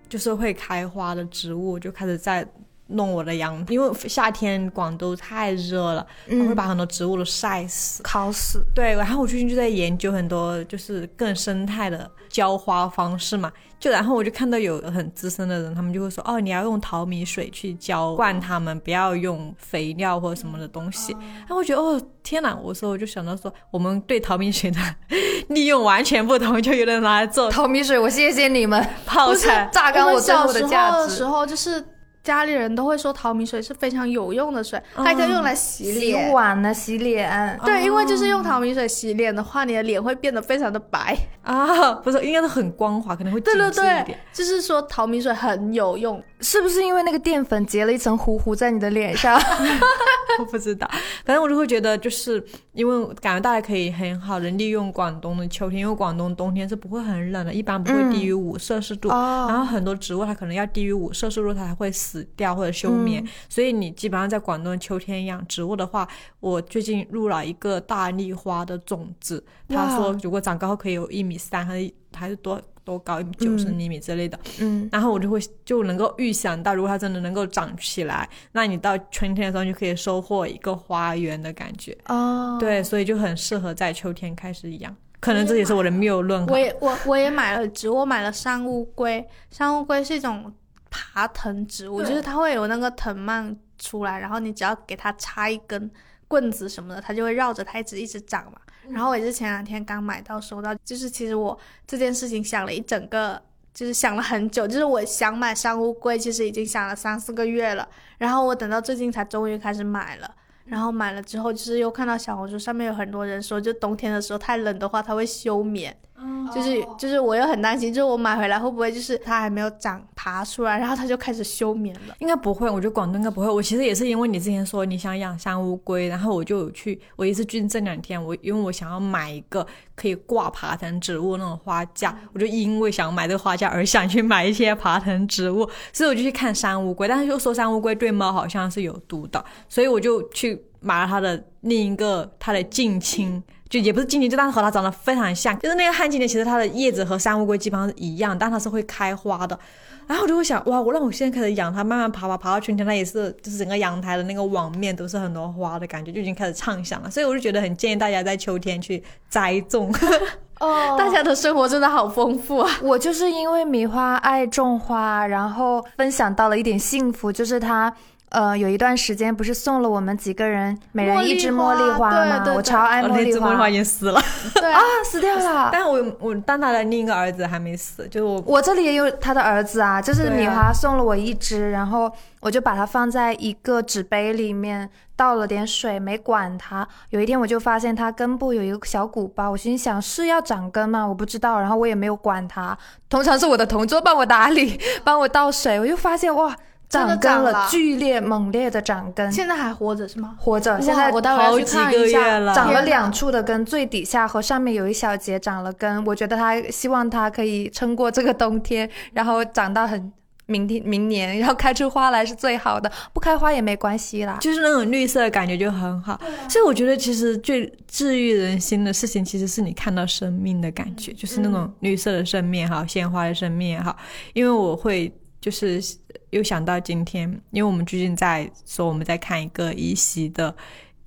就是会开花的植物，就开始在弄我的阳，因为夏天广州太热了，嗯会把很多植物都晒死。烤死。对，然后我最近就在研究很多就是更生态的浇花方式嘛，就然后我就看到有很资深的人，他们就会说，哦，你要用淘米水去浇灌它们，不要用肥料或者什么的东西。然后我觉得，哦，天哪！我说我就想到说，我们对淘米水的 利用完全不同，就有人拿来做淘米水，我谢谢你们，泡菜。榨干我我最后们小时候价值的时。候，就是家里人都会说淘米水是非常有用的水，它还可以用来洗脸洗。碗呢，洗脸，对，因为就是用淘米水洗脸的话，你的脸会变得非常的白。啊，不是，应该是很光滑，可能会对对对点。，就是说淘米水很有用。是不是因为那个淀粉结了一层糊糊在你的脸上？我不知道，反正我就会觉得，就是因为感觉大家可以很好的利用广东的秋天，因为广东冬天是不会很冷的，一般不会低于五摄氏度。哦然后很多植物它可能要低于五摄氏度它才会死掉或者休眠，所以你基本上在广东秋天养植物的话，我最近入了一个大丽花的种子，他说如果长高可以有一米三还是还是多多高，一米九十厘米之类的。嗯，然后我就会就能够预想到，如果它真的能够长起来，那你到春天的时候就可以收获一个花园的感觉。哦，对，所以就很适合在秋天开始养。可能这也是我的谬论我。也我我也买了植物，我买了山乌龟。山乌龟是一种爬藤植物，就是它会有那个藤蔓出来，然后你只要给它插一根棍子什么的，它就会绕着它一直一直长嘛。然后我也是前两天刚买到收到，就是其实我这件事情想了一整个。就是想了很久，就是我想买山乌龟，其实已经想了三四个月了，然后我等到最近才终于开始买了。然后买了之后，就是又看到小红书上面有很多人说，就冬天的时候太冷的话，它会休眠。就是就是我又很担心，就是我买回来会不会就是它还没有长爬出来，然后它就开始休眠了。应该不会，我觉得广东应该不会。我其实也是因为你之前说你想养山乌龟，然后我就有去，我也是最近这两天，我因为我想要买一个可以挂爬藤植物那种花架，我就因为想买这个花架而想去买一些爬藤植物，所以我就去看山乌龟，但是又说山乌龟对猫好像是有毒的，所以我就去买了它的另一个它的近亲。就也不是近亲，就但是和它长得非常像，就是那个旱金莲，其实它的叶子和山乌龟基本上是一样，但它是会开花的。然后我就会想，哇，我让我现在开始养它，慢慢爬爬爬到春天，它也是就是整个阳台的那个网面都是很多花的感觉，就已经开始畅想了。所以我就觉得很建议大家在秋天去栽种。哦大家的生活真的好丰富啊！我就是因为米花爱种花，然后分享到了一点幸福，就是他。呃，有一段时间不是送了我们几个人每人一支茉莉花吗？花对对对我超爱茉莉花那只茉莉花已经死了，对啊，死掉了。但我我但他的另一个儿子还没死，就是我我这里也有他的儿子啊，就是米花送了我一只，然后我就把它放在一个纸杯里面，倒了点水，没管它。有一天我就发现它根部有一个小鼓包，我心想是要长根吗？我不知道，然后我也没有管它。通常是我的同桌帮我打理，帮我倒水，我就发现哇，长根了，剧烈猛烈的长根，现在还活着是吗？活着。现在哇我待会要去好几个月看一下。了，长了两处的根，最底下和上面有一小节长了根。我觉得它希望它可以撑过这个冬天，然后长到很明天明年，然后开出花来是最好的，不开花也没关系啦。就是那种绿色的感觉就很好。所以我觉得其实最治愈人心的事情，其实是你看到生命的感觉，就是那种绿色的生命也好，鲜花的生命也好。因为我会就是又想到今天，因为我们最近在说我们在看一个一席的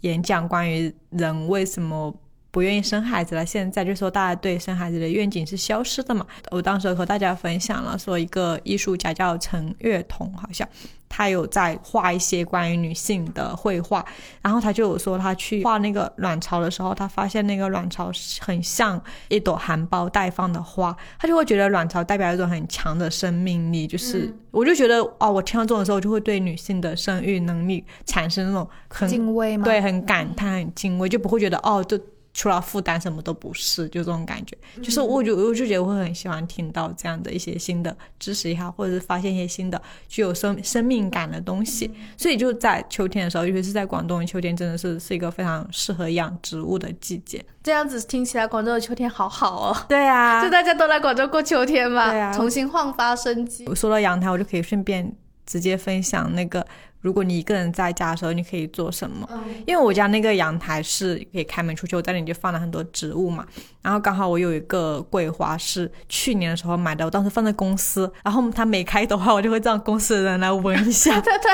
演讲，关于人为什么。不愿意生孩子了，现在就说大家对生孩子的愿景是消失的嘛。我当时和大家分享了，说一个艺术家叫陈月彤，好像他有在画一些关于女性的绘画，然后他就有说他去画那个卵巢的时候，他发现那个卵巢很像一朵含苞待放的花，他就会觉得卵巢代表一种很强的生命力，就是、我就觉得哦，我听到这种的时候，就会对女性的生育能力产生那种很敬畏吗？对，很感叹、很敬畏，就不会觉得哦，就除了负担什么都不是，就这种感觉。就是我就我就觉得我会很喜欢听到这样的一些新的知识也好，或者是发现一些新的具有生生命感的东西。所以就在秋天的时候，尤其是在广东的秋天，真的是是一个非常适合养植物的季节。这样子听起来，广州的秋天好好哦。对啊 就大家都来广州过秋天嘛，对啊重新焕发生机。我说到阳台，我就可以顺便直接分享那个，如果你一个人在家的时候，你可以做什么？因为我家那个阳台是可以开门出去，我在那里就放了很多植物嘛。然后刚好我有一个桂花是去年的时候买的，我当时放在公司，然后它没开的话，我就会让公司的人来闻一下。对对。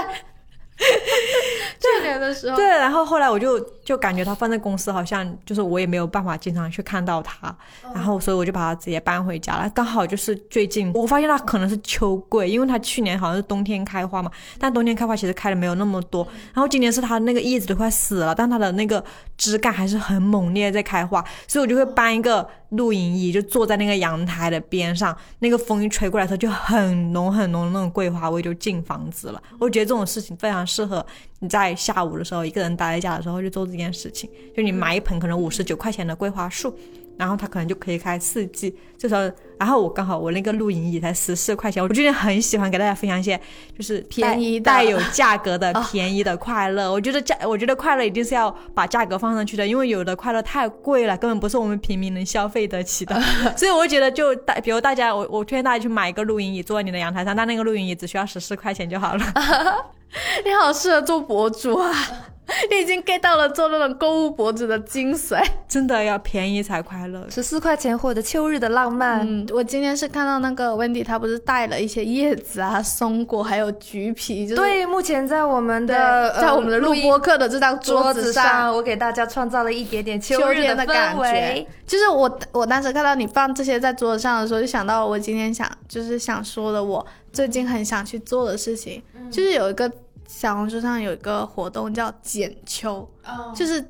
去年的时候，对，然后后来我就就感觉它放在公司，好像就是我也没有办法经常去看到它，然后所以我就把它直接搬回家了。刚好就是最近我发现它可能是秋桂，因为它去年好像是冬天开花嘛，但冬天开花其实开的没有那么多。然后今年是它那个叶子都快死了，但它的那个枝干还是很猛烈在开花，所以我就会搬一个。露营椅就坐在那个阳台的边上，那个风一吹过来的时候，就很浓很浓的那种桂花味就进房子了。我觉得这种事情非常适合你在下午的时候一个人待在家的时候去做这件事情，就你买一盆可能五十九块钱的桂花树。然后它可能就可以开四季，这时候，然后我刚好我那个露营椅才十四块钱，我最近很喜欢给大家分享一些就是便宜带有价格的便宜的快乐。我觉得价，我觉得快乐一定是要把价格放上去的，因为有的快乐太贵了，根本不是我们平民能消费得起的。所以我觉得就大，比如大家，我我推荐大家去买一个露营椅，坐在你的阳台上，但那个露营椅只需要十四块钱就好了。你好适合做博主啊！你已经 get 到了做那种购物博主的精髓，真的要便宜才快乐。十四块钱获得秋日的浪漫。嗯，我今天是看到那个 Wendy，她不是带了一些叶子啊、松果，还有橘皮。就是、对，目前在我们的在我们的录播课的这张桌子上，我给大家创造了一点点秋日的感觉。就是我我当时看到你放这些在桌子上的时候，就想到我今天想就是想说的，我最近很想去做的事情，就是有一个。小红书上有一个活动叫捡秋，就是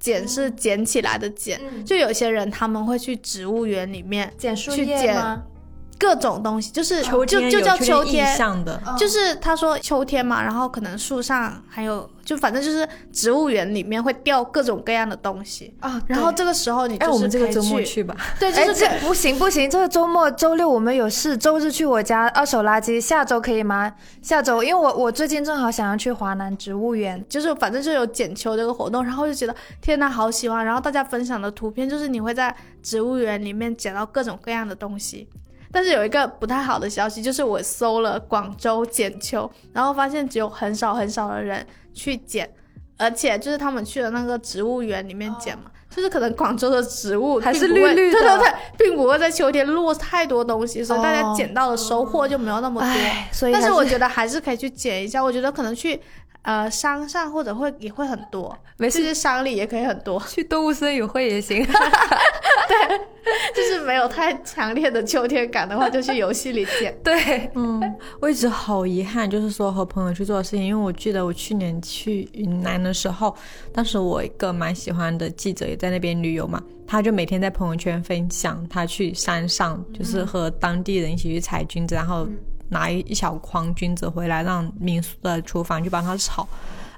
捡是捡起来的捡，就有些人他们会去植物园里面捡树叶吗？各种东西就是就就叫秋天，就是他说秋天嘛，然后可能树上还有，就反正就是植物园里面会掉各种各样的东西啊。然后这个时候你哎，我们这个周末去吧。对，就是这不行不行，这个周末周六我们有事，周日去我家二手垃圾，下周可以吗？下周，因为我我最近正好想要去华南植物园，就是反正就有捡秋这个活动，然后就觉得天呐，好喜欢。然后大家分享的图片就是你会在植物园里面捡到各种各样的东西。但是有一个不太好的消息，就是我搜了广州捡秋，然后发现只有很少很少的人去捡，而且就是他们去了那个植物园里面捡嘛，就是可能广州的植物还是绿绿的，对对对，并不会在秋天落太多东西，所以大家捡到的收获就没有那么多。所以，但是我觉得还是可以去捡一下，我觉得可能去。呃，山上或者会也会很多，没事，山里也可以很多。去动物森友会也行，对，就是没有太强烈的秋天感的话，就去游戏里捡。对，嗯，我一直好遗憾，就是说和朋友去做的事情，因为我记得我去年去云南的时候，当时我一个蛮喜欢的记者也在那边旅游嘛，他就每天在朋友圈分享他去山上，就是和当地人一起去采菌子，然后。拿一一小筐菌子回来，让民宿的厨房去帮他炒，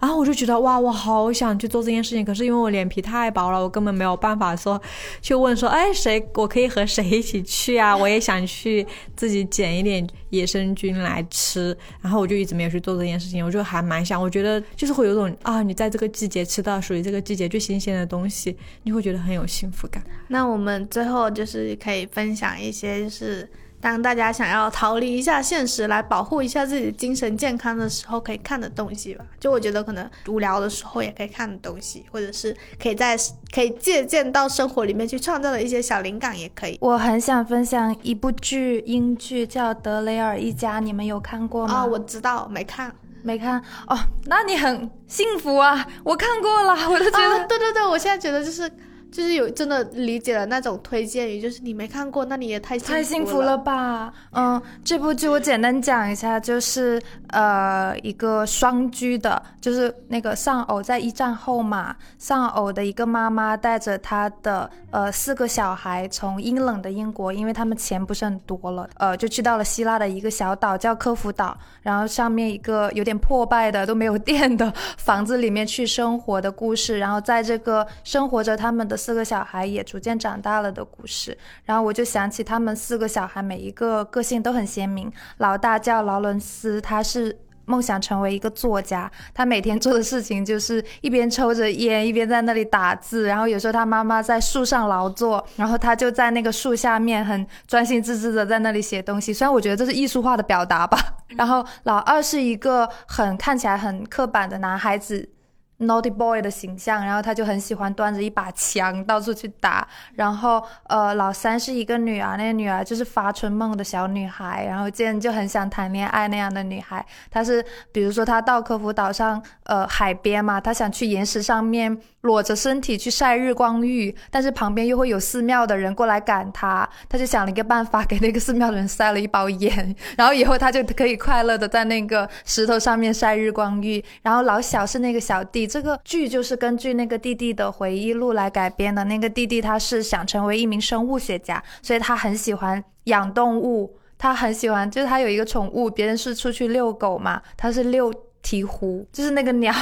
然后我就觉得哇，我好想去做这件事情，可是因为我脸皮太薄了，我根本没有办法说去问说，哎，谁我可以和谁一起去啊？我也想去自己捡一点野生菌来吃，然后我就一直没有去做这件事情。我就还蛮想，我觉得就是会有种啊，你在这个季节吃到属于这个季节最新鲜的东西，你会觉得很有幸福感。那我们最后就是可以分享一些就是。当大家想要逃离一下现实，来保护一下自己的精神健康的时候，可以看的东西吧。就我觉得可能无聊的时候也可以看的东西，或者是可以在可以借鉴到生活里面去创造的一些小灵感，也可以。我很想分享一部剧，英剧叫《德雷尔一家》，你们有看过吗？啊，我知道，没看，没看。哦，那你很幸福啊！我看过了，我都觉得，对对对，我现在觉得就是。就是有真的理解了那种推荐语，就是你没看过，那你也太太幸福了吧？嗯，这部剧我简单讲一下，就是呃一个双居的，就是那个丧偶在一战后嘛，丧偶的一个妈妈带着她的呃四个小孩从阴冷的英国，因为他们钱不是很多了，呃就去到了希腊的一个小岛叫科孚岛，然后上面一个有点破败的都没有电的房子里面去生活的故事，然后在这个生活着他们的。四个小孩也逐渐长大了的故事，然后我就想起他们四个小孩每一个个性都很鲜明。老大叫劳伦斯，他是梦想成为一个作家。他每天做的事情就是一边抽着烟，一边在那里打字。然后有时候他妈妈在树上劳作，然后他就在那个树下面很专心致志的在那里写东西。虽然我觉得这是艺术化的表达吧。然后老二是一个很看起来很刻板的男孩子。Naughty boy 的形象，然后他就很喜欢端着一把枪到处去打。然后，呃，老三是一个女儿，那个女儿就是发春梦的小女孩，然后见就很想谈恋爱那样的女孩。她是，比如说她到科孚岛上，呃，海边嘛，她想去岩石上面。裸着身体去晒日光浴，但是旁边又会有寺庙的人过来赶他，他就想了一个办法，给那个寺庙的人塞了一包烟，然后以后他就可以快乐的在那个石头上面晒日光浴。然后老小是那个小弟，这个剧就是根据那个弟弟的回忆录来改编的。那个弟弟他是想成为一名生物学家，所以他很喜欢养动物，他很喜欢，就是他有一个宠物，别人是出去遛狗嘛，他是遛。鹈鹕就是那个鸟，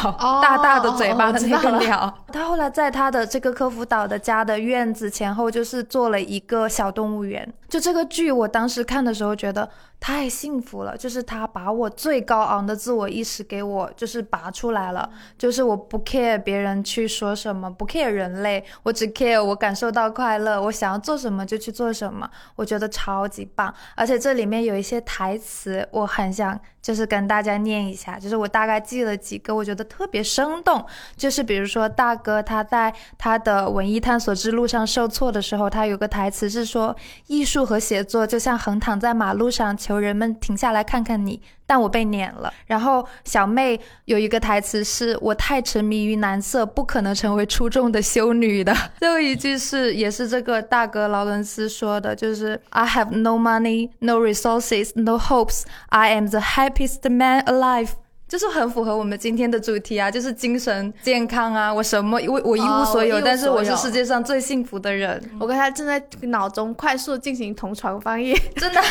大大的嘴巴的那个鸟。他后来在他的这个科孚岛的家的院子前后，就是做了一个小动物园。就这个剧，我当时看的时候觉得。太幸福了，就是他把我最高昂的自我意识给我就是拔出来了，就是我不 care 别人去说什么，不 care 人类，我只 care 我感受到快乐，我想要做什么就去做什么，我觉得超级棒。而且这里面有一些台词，我很想就是跟大家念一下，就是我大概记了几个，我觉得特别生动。就是比如说大哥他在他的文艺探索之路上受挫的时候，他有个台词是说，艺术和写作就像横躺在马路上求。人们停下来看看你，但我被撵了。然后小妹有一个台词是：“我太沉迷于男色，不可能成为出众的修女的。”最后一句是，也是这个大哥劳伦斯说的，就是 “I have no money, no resources, no hopes. I am the happiest man alive.” 就是很符合我们今天的主题啊，就是精神健康啊，我什么我我一无所有，但是我是世界上最幸福的人。我跟他正在脑中快速进行同床翻译，真的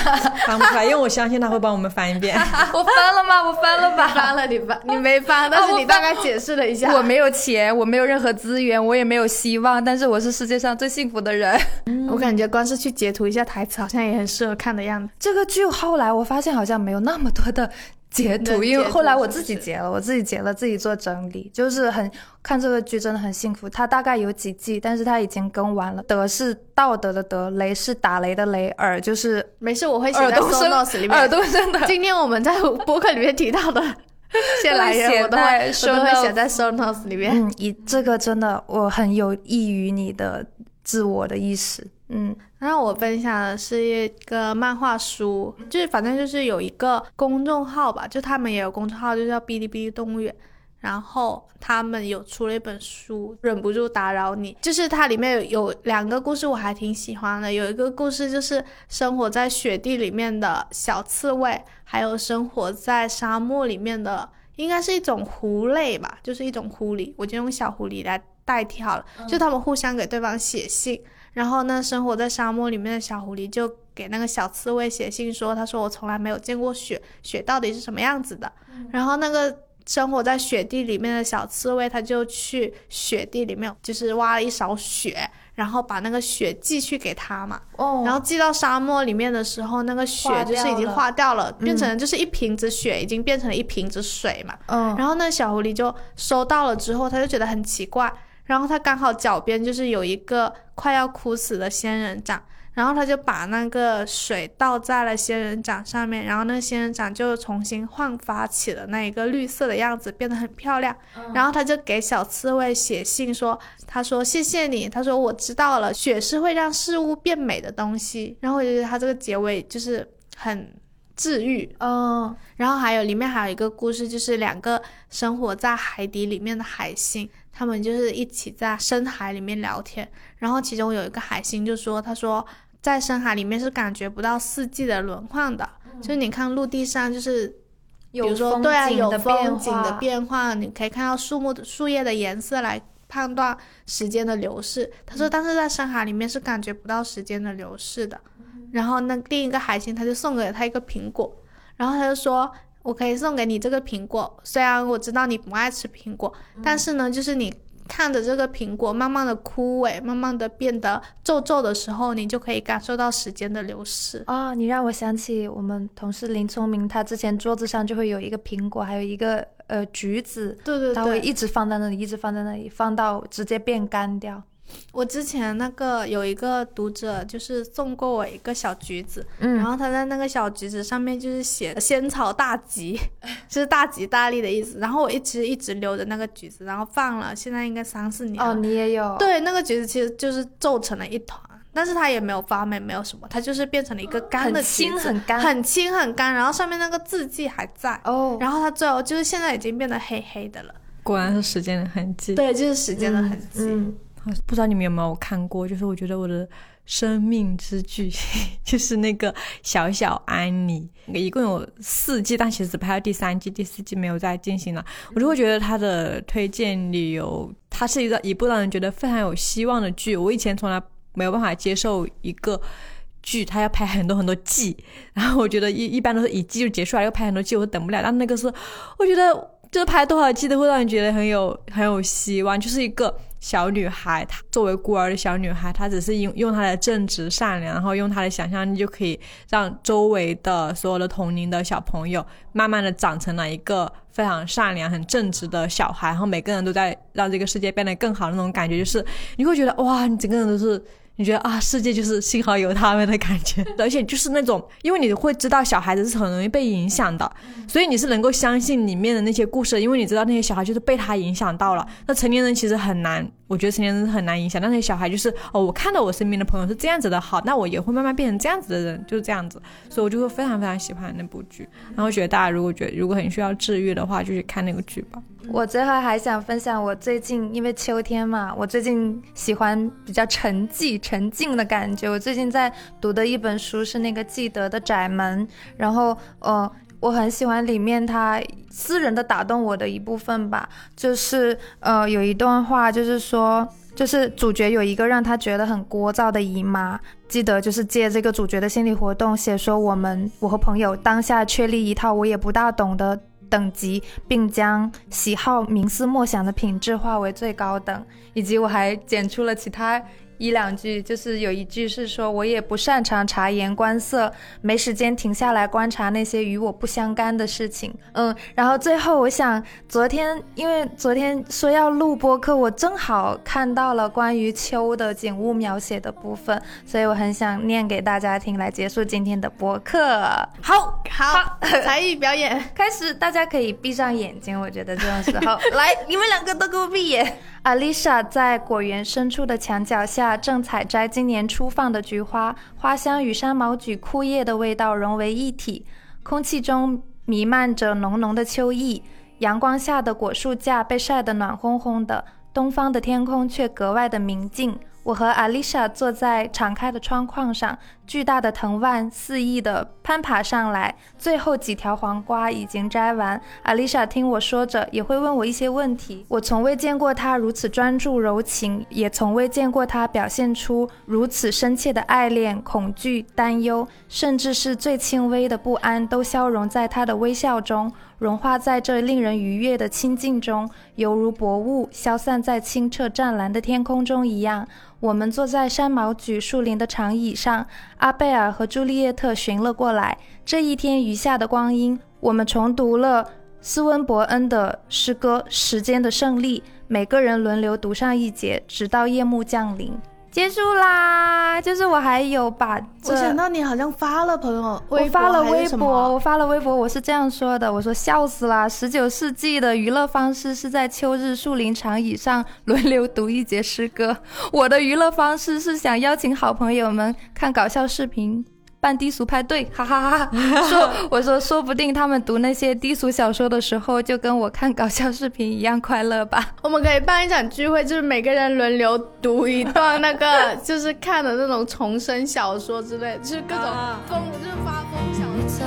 翻不出来，因为我相信他会帮我们翻一遍。我翻了吗？我翻了吧？翻了，你翻，你没翻，但是你大概解释了一下。我没有钱，我没有任何资源，我也没有希望，但是我是世界上最幸福的人。我感觉光是去截图一下台词，好像也很适合看的样子。这个剧后来我发现好像没有那么多的。截图，因为后来我自己截了，我自己截了，自己做整理，就是很看这个剧真的很幸福。它大概有几季，但是它已经更完了。德是道德的德，雷是打雷的雷，耳就是没事，我会写在 notes 里面。耳朵真的，今天我们在 博客里面提到的，谢来写在，我都会写在 notes 里面。嗯，以这个真的我很有益于你的自我的意识。嗯，然后我分享的是一个漫画书，就是反正就是有一个公众号吧，就他们也有公众号，就叫哔哩哔哩动物园。然后他们有出了一本书，忍不住打扰你，就是它里面有有两个故事，我还挺喜欢的。有一个故事就是生活在雪地里面的小刺猬，还有生活在沙漠里面的，应该是一种狐类吧，就是一种狐狸，我就用小狐狸来代替好了。就他们互相给对方写信。然后呢，生活在沙漠里面的小狐狸就给那个小刺猬写信说：“他说我从来没有见过雪，雪到底是什么样子的。”然后那个生活在雪地里面的小刺猬，他就去雪地里面，就是挖了一勺雪，然后把那个雪寄去给他嘛。哦。然后寄到沙漠里面的时候，那个雪就是已经化掉了，变成就是一瓶子雪已经变成了一瓶子水嘛。嗯。然后那小狐狸就收到了之后，他就觉得很奇怪。然后他刚好脚边就是有一个快要枯死的仙人掌，然后他就把那个水倒在了仙人掌上面，然后那个仙人掌就重新焕发起了那一个绿色的样子，变得很漂亮。然后他就给小刺猬写信说：“他说谢谢你，他说我知道了，雪是会让事物变美的东西。”然后我觉得他这个结尾就是很治愈。嗯，然后还有里面还有一个故事，就是两个生活在海底里面的海星。他们就是一起在深海里面聊天，然后其中有一个海星就说：“他说在深海里面是感觉不到四季的轮换的，就是你看陆地上就是，比如说对啊，有风景的变化，你可以看到树木的树叶的颜色来判断时间的流逝。他说，但是在深海里面是感觉不到时间的流逝的。然后那另一个海星他就送给了他一个苹果，然后他就说。”我可以送给你这个苹果，虽然我知道你不爱吃苹果，但是呢，就是你看着这个苹果慢慢的枯萎，慢慢的变得皱皱的时候，你就可以感受到时间的流逝。哦，你让我想起我们同事林聪明，他之前桌子上就会有一个苹果，还有一个呃橘子，对对对，他会一直放在那里，一直放在那里，放到直接变干掉。我之前那个有一个读者，就是送过我一个小橘子，嗯然后他在那个小橘子上面就是写“仙草大吉”，就是大吉大利的意思。然后我一直一直留着那个橘子，然后放了，现在应该三四年了。哦，你也有？对，那个橘子其实就是皱成了一团，但是它也没有发霉，没有什么，它就是变成了一个干的很橘子，轻很干很轻很干，然后上面那个字迹还在。哦，然后它最后就是现在已经变得黑黑的了，果然是时间的痕迹。对，就是时间的痕迹。嗯，不知道你们有没有看过，就是我觉得我的生命之剧 就是那个小小安妮，一共有四季，但其实只拍到第三季，第四季没有再进行了。我就会觉得它的推荐理由，它是一个一部让人觉得非常有希望的剧。我以前从来没有办法接受一个。剧它要拍很多很多季，然后我觉得一一般都是一季就结束了，要拍很多季我等不了。但那个是，我觉得就是拍多少季都会让你觉得很有很有希望，就是一个小女孩，她作为孤儿的小女孩，她只是用用她的正直善良，然后用她的想象力就可以让周围的所有的同龄的小朋友慢慢的长成了一个非常善良、很正直的小孩，然后每个人都在让这个世界变得更好那种感觉，就是你会觉得哇，你整个人都是。你觉得啊，世界就是幸好有他们的感觉，而且就是那种，因为你会知道小孩子是很容易被影响的，所以你是能够相信里面的那些故事，因为你知道那些小孩就是被他影响到了。那成年人其实很难，我觉得成年人是很难影响，但那些小孩就是哦，我看到我身边的朋友是这样子的，好，那我也会慢慢变成这样子的人，就是这样子，所以我就会非常非常喜欢那部剧。然后觉得大家如果觉得如果很需要治愈的话，就去看那个剧吧。我最后还想分享，我最近因为秋天嘛，我最近喜欢比较沉寂、沉静的感觉。我最近在读的一本书是那个纪德的《窄门》，然后呃，我很喜欢里面他私人的打动我的一部分吧，就是呃有一段话，就是说。就是主角有一个让他觉得很聒噪的姨妈，记得就是借这个主角的心理活动写说我们我和朋友当下确立一套我也不大懂的等级，并将喜好冥思默想的品质化为最高等，以及我还剪出了其他。一两句，就是有一句是说，我也不擅长察言观色，没时间停下来观察那些与我不相干的事情。嗯，然后最后我想，昨天因为昨天说要录播客，我正好看到了关于秋的景物描写的部分，所以我很想念给大家听，来结束今天的播客。好，好，才艺表演 开始，大家可以闭上眼睛，我觉得这种时候，来，你们两个都给我闭眼。阿丽莎在果园深处的墙角下，正采摘今年初放的菊花，花香与山毛榉枯叶的味道融为一体，空气中弥漫着浓浓的秋意。阳光下的果树架被晒得暖烘烘的，东方的天空却格外的明净。我和阿丽莎坐在敞开的窗框上，巨大的藤蔓肆意地攀爬上来。最后几条黄瓜已经摘完，阿丽莎听我说着，也会问我一些问题。我从未见过她如此专注柔情，也从未见过她表现出如此深切的爱恋、恐惧、担忧，甚至是最轻微的不安，都消融在她的微笑中，融化在这令人愉悦的清静中，犹如薄雾消散在清澈湛蓝的天空中一样。我们坐在山毛榉树林的长椅上，阿贝尔和朱丽叶特寻了过来。这一天余下的光阴，我们重读了斯温伯恩的诗歌《时间的胜利》，每个人轮流读上一节，直到夜幕降临。结束啦！就是我还有把，我想到你好像发了朋友，我发了微博，我发了微博，我是这样说的：我说笑死啦！十九世纪的娱乐方式是在秋日树林长椅上轮流读一节诗歌，我的娱乐方式是想邀请好朋友们看搞笑视频。办低俗派对，哈哈哈哈！说我说，说不定他们读那些低俗小说的时候，就跟我看搞笑视频一样快乐吧。我们可以办一场聚会，就是每个人轮流读一段那个，就是看的那种重生小说之类，就是各种疯，就是发疯小说。